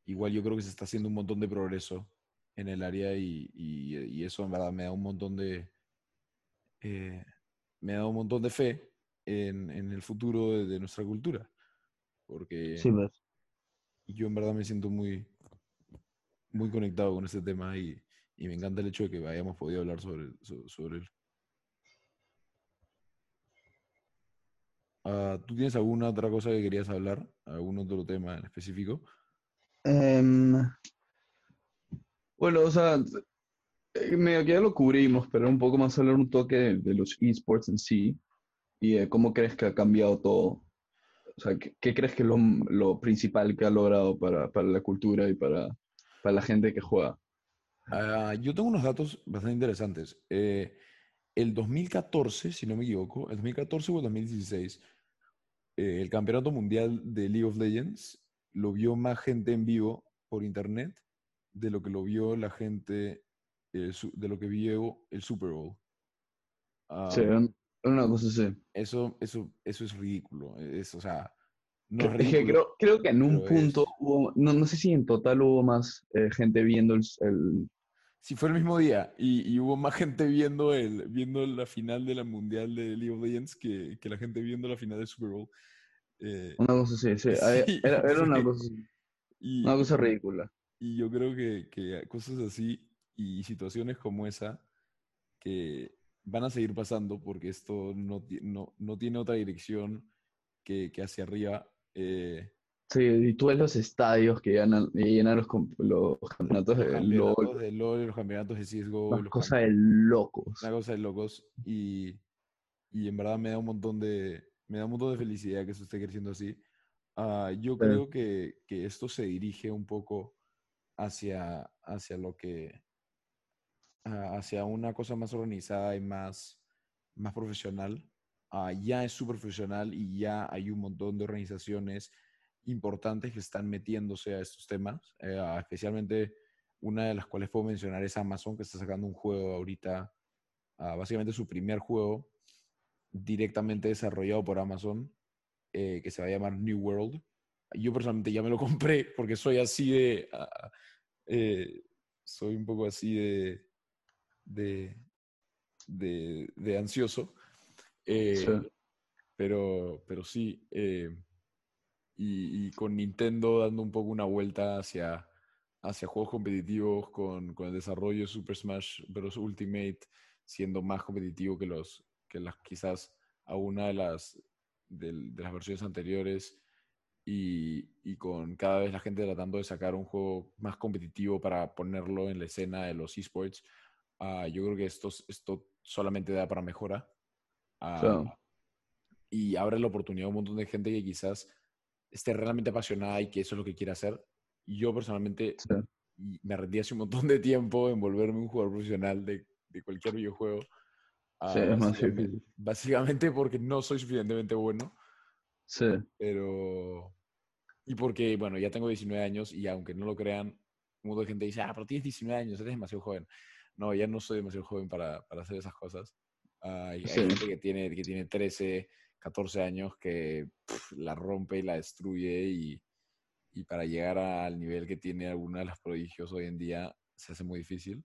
igual yo creo que se está haciendo un montón de progreso en el área y, y- y eso en verdad me da un montón de, eh, me da un montón de fe en, en el futuro de, de nuestra cultura. Porque sí, pues. yo en verdad me siento muy, muy conectado con este tema y, y me encanta el hecho de que hayamos podido hablar sobre, so- sobre él. Ah, ¿Tú tienes alguna otra cosa que querías hablar? ¿Algún otro tema en específico? Em, bueno, o sea, eh, medio que ya lo cubrimos, pero un poco más hablar un toque de, los esports en sí y de cómo crees que ha cambiado todo. O sea, ¿qué, qué crees que es lo, lo principal que ha logrado para, para la cultura y para, para la gente que juega? Ah, yo tengo unos datos bastante interesantes. Eh, el 2014, si no me equivoco, el 2014 o el 2016, eh, el campeonato mundial de League of Legends lo vio más gente en vivo por internet de lo que lo vio la gente, eh, su- de lo que vio el Super Bowl. Ah, Sí, un- una cosa así. eso, eso, eso es ridículo. Es, o sea, no Que- es es que ridículo. creo, creo que en un pero es- punto hubo, no, no sé si en total hubo más eh, gente viendo el, el- Sí, fue el mismo día y, y hubo más gente viendo, el, viendo la final de la Mundial de League of Legends que, que la gente viendo la final del Super Bowl. Eh, una cosa así, sí, Sí, era, era una cosa, así, y, una cosa ridícula. y yo creo que, que cosas así y situaciones como esa que, van a seguir pasando porque esto no, no, no tiene otra dirección que, que hacia arriba. Eh, Sí, y tú ves los estadios que llenan, llenan los, los campeonatos los de campeonatos LOL, de LOL, los campeonatos de CSGO, una cosa de locos. una cosa de locos. Y, y en verdad me da un montón de, me da un montón de felicidad que eso esté creciendo así. Ah, yo Sí. creo que, que esto se dirige un poco hacia, hacia lo que, ah, hacia una cosa más organizada y más, más profesional. Ah, ya es súper profesional y ya hay un montón de organizaciones importantes que están metiéndose a estos temas, eh, ah, especialmente una de las cuales puedo mencionar es Amazon, que está sacando un juego ahorita, ah, básicamente su primer juego directamente desarrollado por Amazon, eh, que se va a llamar New World. Yo personalmente ya me lo compré porque soy así de, ah, eh, soy un poco así de, de, de, de ansioso. Eh, Sí. Pero, pero sí, eh, y, y con Nintendo dando un poco una vuelta hacia, hacia juegos competitivos, con, con el desarrollo de Super Smash Bros. Ultimate siendo más competitivo que, los, que las quizás a una de las, del- de las versiones anteriores, y, y con cada vez la gente tratando de sacar un juego más competitivo para ponerlo en la escena de los esports, ah, yo creo que esto, esto solamente da para mejora. Ah, Claro. y abre la oportunidad a un montón de gente que quizás esté realmente apasionada y que eso es lo que quiere hacer. Yo personalmente y me rendí hace un montón de tiempo en volverme un jugador profesional de, de cualquier videojuego. Ah, Sí, es más difícil. básicamente porque no soy suficientemente bueno, Sí, pero... Y porque, bueno, ya tengo 19 años y aunque no lo crean, un montón de gente dice, ah, pero tienes 19 años, eres demasiado joven. No, ya no soy demasiado joven para, para hacer esas cosas. Y hay gente que tiene, que tiene 13, 14 años que la rompe y la destruye y, y para llegar al nivel que tiene alguna de las prodigios hoy en día se hace muy difícil.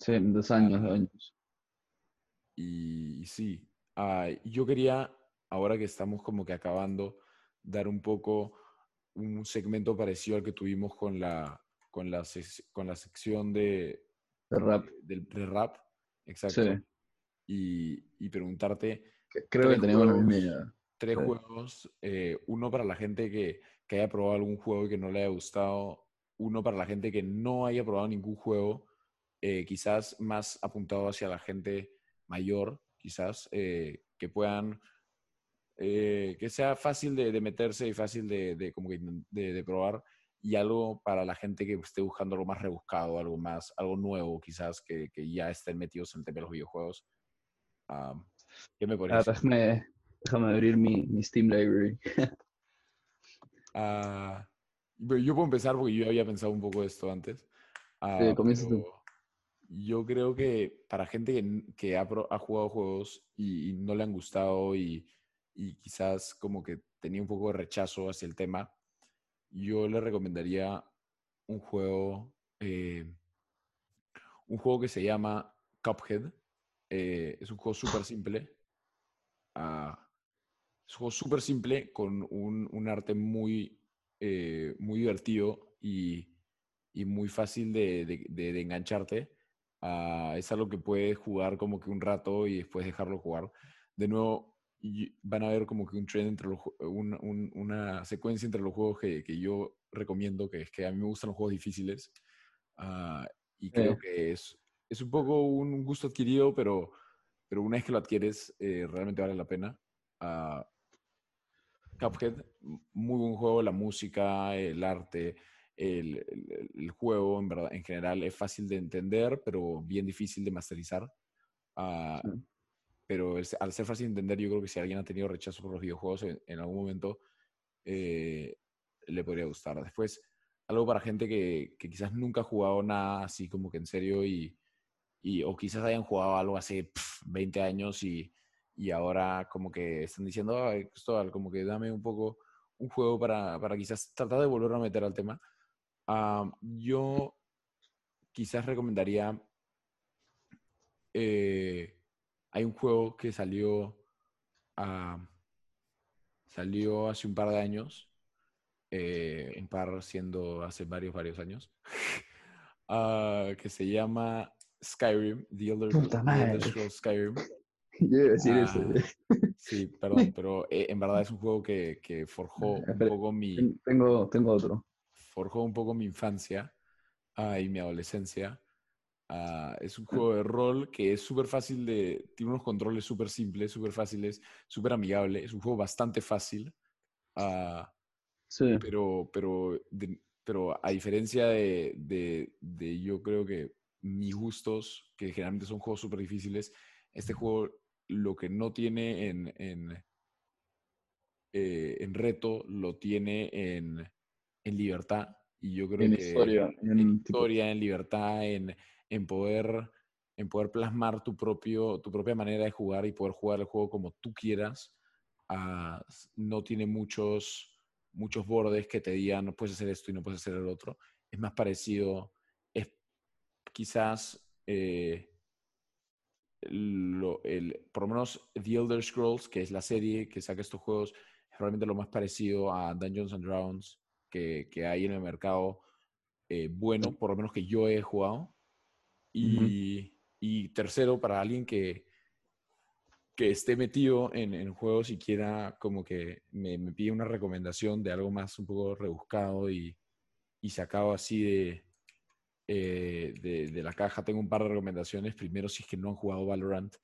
sí, dos años, dos años. Y, y sí, ah, yo quería, ahora que estamos como que acabando, dar un poco un segmento parecido al que tuvimos con la, con la, con la sección de, De rap. de rap, exacto. Sí. Y, y preguntarte Creo que tenemos la misma idea. tres Sí. juegos, eh, uno para la gente que, que haya probado algún juego y que no le haya gustado, uno para la gente que no haya probado ningún juego, eh, quizás más apuntado hacia la gente mayor, quizás, eh, que puedan, eh, que sea fácil de, de meterse y fácil de, de como que de probar, y algo para la gente que esté buscando algo más rebuscado, algo más, algo nuevo, quizás, que, que ya estén metidos en el tema de los videojuegos. ¿Qué me Ah, déjame, déjame abrir mi, mi Steam Library. Ah, pero yo puedo empezar porque yo había pensado un poco esto antes. Ah, Sí, comienza tú. Yo creo que para gente que, que ha, ha jugado juegos y, y no le han gustado y, y quizás como que tenía un poco de rechazo hacia el tema, yo le recomendaría un juego, eh, un juego que se llama Cuphead. Eh, es un juego súper simple. Ah, es un juego súper simple con un, un arte muy, eh, muy divertido y, y muy fácil de, de- de- de engancharte. Ah, es algo que puedes jugar como que un rato y después dejarlo jugar. De nuevo, y van a ver como que un trend entre los, un- un- una secuencia entre los juegos que, que yo recomiendo, que es que a mí me gustan los juegos difíciles. Ah, y creo Eh. que es, es un poco un gusto adquirido, pero, pero una vez que lo adquieres, eh, realmente vale la pena. Ah, Cuphead, muy buen juego, la música, el arte, el, el- el juego en verdad, en general es fácil de entender, pero bien difícil de masterizar. Ah, Sí. pero al ser fácil de entender, yo creo que si alguien ha tenido rechazo por los videojuegos en, en algún momento, eh, le podría gustar. Después, algo para gente que, que quizás nunca ha jugado nada así como que en serio y, y- o quizás hayan jugado algo hace pf, 20 años y, y ahora como que están diciendo, "Ay, Cristóbal, como que dame un poco un juego para, para quizás tratar de volver a meter al tema. Yo quizás recomendaría, eh, hay un juego que salió, ah, salió hace un par de años, eh, un par siendo hace varios, varios años, ah, que se llama Skyrim, The Elder, Puta The madre. Elder Scrolls Skyrim. Yo iba a decir eso. Ah, Sí, perdón, pero eh, en verdad es un juego que, que forjó un Espera, poco mi, Ten- Tengo, tengo otro. forjó un poco mi infancia ah, y mi adolescencia. Ah, es un juego de rol que es súper fácil de... Tiene unos controles súper simples, súper fáciles, súper amigable. Es un juego bastante fácil. ah, Sí. pero, pero, de- pero a diferencia de, de- de yo creo que mis gustos, que generalmente son juegos súper difíciles, este juego lo que no tiene en, en, eh, en reto, lo tiene en, en libertad. Y yo creo En que historia. En, historia, en libertad, en, en poder en poder plasmar tu, propio, tu propia manera de jugar y poder jugar el juego como tú quieras. ah, no tiene muchos, muchos bordes que te digan no puedes hacer esto y no puedes hacer el otro. Es más parecido, quizás eh, lo- el, por lo menos The Elder Scrolls, que es la serie que saca estos juegos, es realmente lo más parecido a Dungeons and Dragons que, que hay en el mercado eh, bueno, por lo menos que yo he jugado. Y, y tercero, para alguien que, que esté metido en, en juegos y quiera como que me, me pide una recomendación de algo más un poco rebuscado y, y sacado así de, eh, de, de la caja, tengo un par de recomendaciones. Primero, si es que no han jugado Valorant,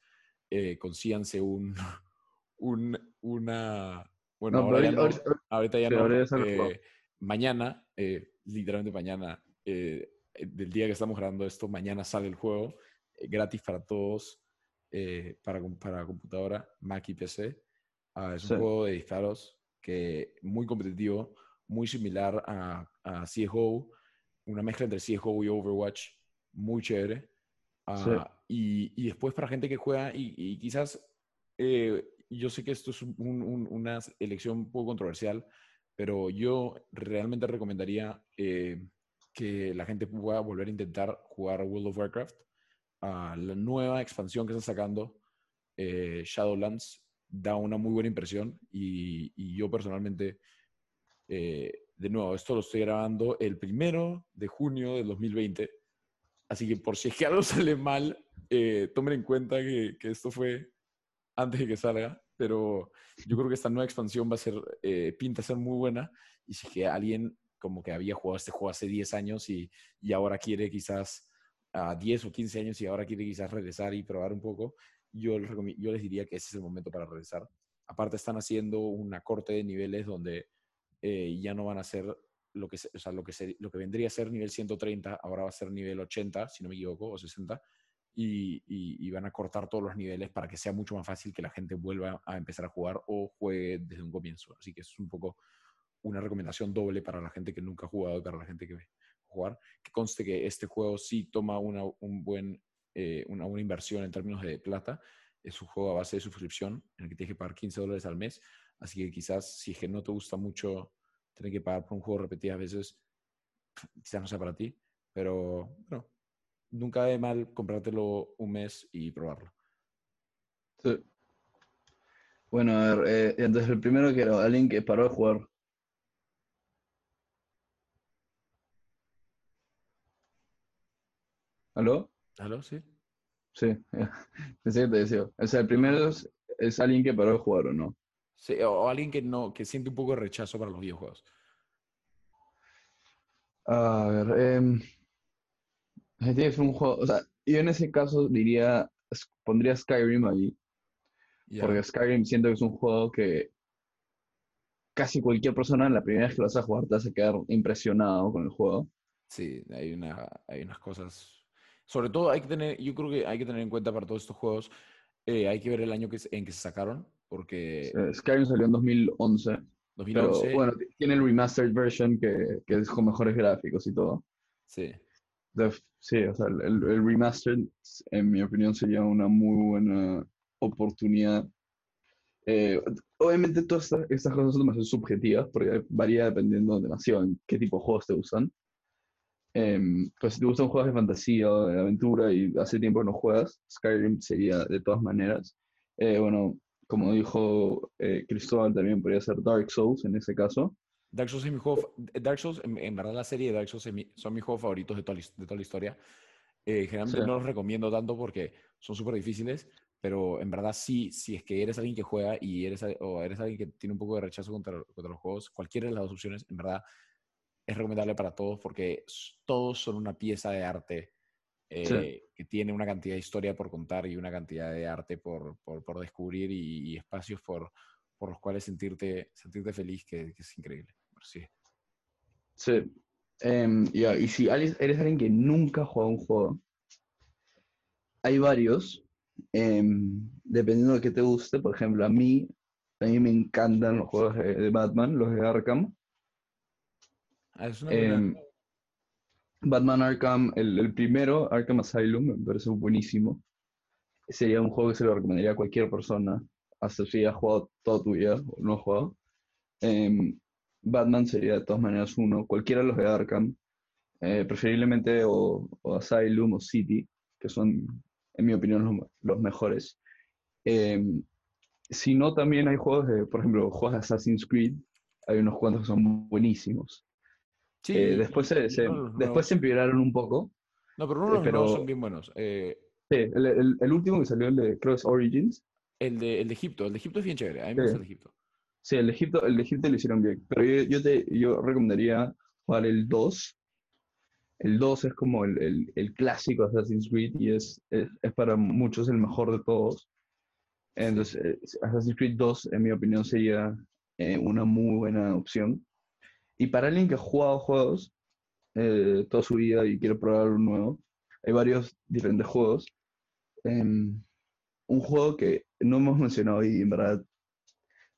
eh, consíganse un, un, una... Bueno, No, ahora, ya no, ahorita- ya no. eh, mañana, eh, literalmente mañana, del día que estamos grabando esto, mañana sale el juego, gratis para todos, para, para computadora, Mac y PC. Ah, es un Sí. juego de disparos que muy competitivo, muy similar a, a CSGO, una mezcla entre CSGO y Overwatch, muy chévere. Ah, y, y después para gente que juega y, y quizás, eh, yo sé que esto es un- un- una elección un poco controversial, pero yo realmente recomendaría eh, que la gente pueda volver a intentar jugar World of Warcraft. Ah, la nueva expansión que están sacando, eh, Shadowlands, da una muy buena impresión y, y yo personalmente, eh, de nuevo, esto lo estoy grabando el primero de junio del 2020, así que por si es que algo sale mal, eh, tomen en cuenta que, esto fue antes de que salga, pero yo creo que esta nueva expansión va a ser, eh, pinta ser muy buena y si es que alguien como que había jugado este juego hace 10 años y, y ahora quiere quizás a 10 o 15 años y ahora quiere quizás regresar y probar un poco, yo les, yo les diría que ese es el momento para regresar. Aparte están haciendo una corte de niveles donde eh, ya no van a ser lo que, o sea, lo, que lo que vendría a ser nivel 130, ahora va a ser nivel 80, si no me equivoco, o 60 y, van a cortar todos los niveles para que sea mucho más fácil que la gente vuelva a empezar a jugar o juegue desde un comienzo. Así que es un poco una recomendación doble para la gente que nunca ha jugado y para la gente que a jugar. Que conste que este juego sí toma una, un buen, eh, una inversión en términos de plata. Es un juego a base de suscripción en el que tienes que pagar 15 dólares al mes. Así que quizás si es que no te gusta mucho tener que pagar por un juego repetidas veces, quizás no sea para ti. Pero bueno, nunca de mal comprártelo un mes y probarlo. Sí. Bueno, a ver, eh, entonces el primero que era alguien que paró de jugar. ¿Aló? ¿Aló? Sí. Sí, pensé que te decía. O sea, el primero es, es alguien que paró de jugar o no. O, alguien que no, que siente un poco de rechazo para los videojuegos. A ver, tiene que ser un juego. O sea, yo en ese caso diría, pondría Skyrim ahí. Ya. Porque Skyrim siento que es un juego que casi cualquier persona la primera vez que lo vas a jugar te vas a quedar impresionado con el juego. Sí, hay, una, hay unas cosas. Sobre todo hay que tener, yo creo que hay que tener en cuenta para todos estos juegos, eh, hay que ver el año que, en que se sacaron, porque Eh, Skyrim salió en 2011, pero 2011, bueno, t- tiene el remastered version que, que es con mejores gráficos y todo. sí, sí, o sea, el, el remastered, en mi opinión, sería una muy buena oportunidad. Eh, obviamente todas estas, estas cosas son demasiado subjetivas porque varía dependiendo demasiado en qué tipo de juegos te gustan. Em, pues si te gustan juegos de fantasía o de aventura y hace tiempo que no juegas, Skyrim sería de todas maneras. Eh, bueno, como dijo eh, Cristóbal, también podría ser Dark Souls en ese caso. Dark Souls es mi juego, fa- Dark Souls, en, en verdad la serie de Dark Souls mi- son mis juegos favoritos de toda, la his- de toda la historia. Eh, generalmente Sí. no los recomiendo tanto porque son súper difíciles, pero en verdad sí, si es que eres alguien que juega y eres, o eres alguien que tiene un poco de rechazo contra, contra los juegos, cualquiera de las dos opciones, en verdad es recomendable para todos porque todos son una pieza de arte Sí. eh, que tiene una cantidad de historia por contar y una cantidad de arte por, por, por descubrir y, y espacios por, por los cuales sentirte, sentirte feliz, que, que es increíble. Sí. Sí. Em, ya, Y si eres alguien que nunca ha jugado un juego, hay varios, em, dependiendo de qué te guste. Por ejemplo, a mí, a mí me encantan los juegos de, Batman, los de Arkham. Ah, es una Em, Batman Arkham, el, el primero, Arkham Asylum, me parece buenísimo. Sería un juego que se lo recomendaría a cualquier persona, hasta si has jugado toda tu vida o no has jugado. Em, Batman sería de todas maneras uno, cualquiera de los de Arkham, eh, preferiblemente o, Asylum o City, que son, en mi opinión, los, los mejores. Em, si no, también hay juegos de, por ejemplo, juegos de Assassin's Creed, hay unos cuantos que son buenísimos. Sí, Eh, y- después se, se- después se empeoraron un poco. No, pero uno de eh, los pero- nuevos son bien buenos. Eh, Sí, el, el- el último que salió, el de, creo es Origins. el, de, el de Egipto, el de Egipto es bien chévere. A mí me Sí. gusta el de Egipto. Sí, el de Egipto, el de Egipto lo hicieron bien. Pero yo, yo, te, yo recomendaría jugar el 2. El 2 es como el, el- el clásico de Assassin's Creed y es, es, es para muchos el mejor de todos. Entonces, Assassin's Creed 2, en mi opinión, sería eh, una muy buena opción. Y para alguien que ha jugado juegos eh, toda su vida y quiere probar algo nuevo, hay varios diferentes juegos. Em, un juego que no hemos mencionado y en verdad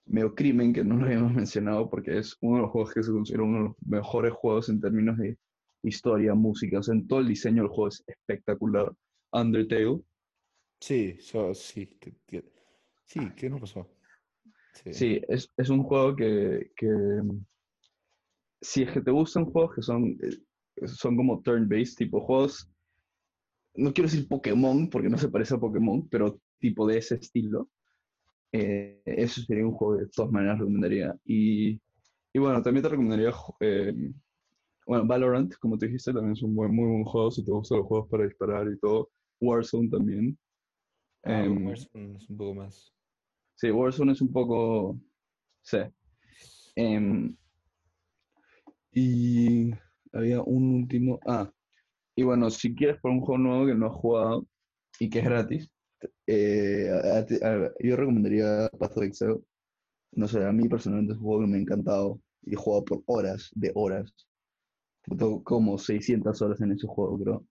medio crimen que no lo hayamos mencionado porque es uno de los juegos que se considera uno de los mejores juegos en términos de historia, música, o sea, en todo el diseño del juego es espectacular. Undertale, Sí, so- sí. te- te- sí, ¿qué nos pasó? sí, es, es un juego que, que, si es que te gustan juegos que son, eh, son como turn-based, tipo juegos, no quiero decir Pokémon porque no se parece a Pokémon, pero tipo de ese estilo, eh, eso sería un juego que de todas maneras recomendaría. Y, y bueno, también te recomendaría, eh, bueno, Valorant, como te dijiste, también es un buen, muy buen juego si te gustan los juegos para disparar y todo. Warzone también. Ah, Em, Warzone es un poco más. Sí, Warzone es un poco. Sí. Em, y había un último. Ah, y bueno, si quieres por un juego nuevo que no has jugado y que es gratis, eh, a- a- yo recomendaría Path of Exile. No sé, a mí personalmente es un juego que me ha encantado y he jugado por horas, de horas. Tengo como 600 horas en ese juego, creo.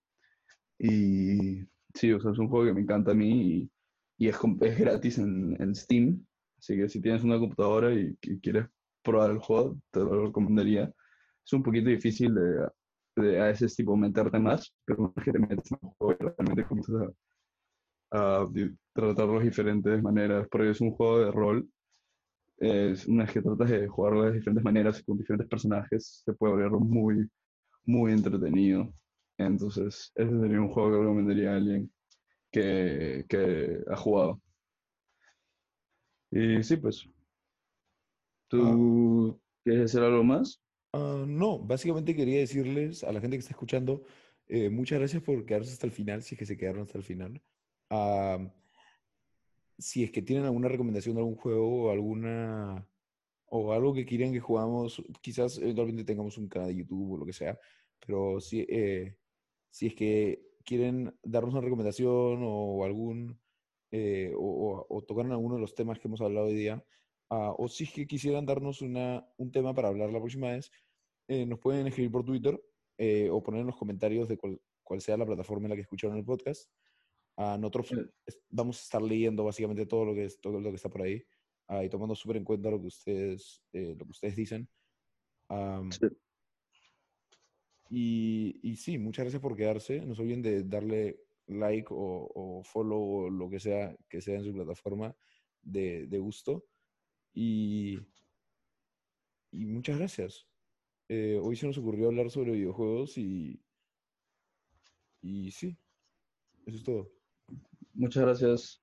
Y sí, o sea, es un juego que me encanta a mí y, y es, es gratis en, en Steam. Así que si tienes una computadora y, y quieres probar el juego, te lo recomendaría. Es un poquito difícil de, de a veces tipo meterte más, pero una vez que te metes en el juego y realmente comienzas a, a tratarlos de diferentes maneras, porque es un juego de rol. Es una vez que tratas de jugarlo de diferentes maneras con diferentes personajes, se puede volver muy, muy entretenido. Entonces, ese sería un juego que recomendaría a alguien que, que ha jugado. Y sí, pues. ¿Tú quieres hacer algo más? Ah, no, básicamente quería decirles a la gente que está escuchando, eh, muchas gracias por quedarse hasta el final, si es que se quedaron hasta el final. Si es que tienen alguna recomendación de algún juego o alguna o algo que quieran que jugamos, quizás eventualmente tengamos un canal de YouTube o lo que sea, pero si, eh, si es que quieren darnos una recomendación o algún eh, o, o- o alguno de los temas que hemos hablado hoy día, ah, o si es que quisieran darnos una, un tema para hablar la próxima vez, eh, nos pueden escribir por Twitter eh, o poner en los comentarios de cual, cual sea la plataforma en la que escucharon el podcast. Ah, nosotros Sí. vamos a estar leyendo básicamente todo lo que, es, todo lo que está por ahí ah, y tomando súper en cuenta lo que ustedes, eh, lo que ustedes dicen. Am, Sí. y, y sí, muchas gracias por quedarse. No se olviden de darle like o, o follow o lo que sea que sea en su plataforma de, de gusto. Y, y muchas gracias. Eh, hoy se nos ocurrió hablar sobre videojuegos y, y sí, eso es todo. Muchas gracias.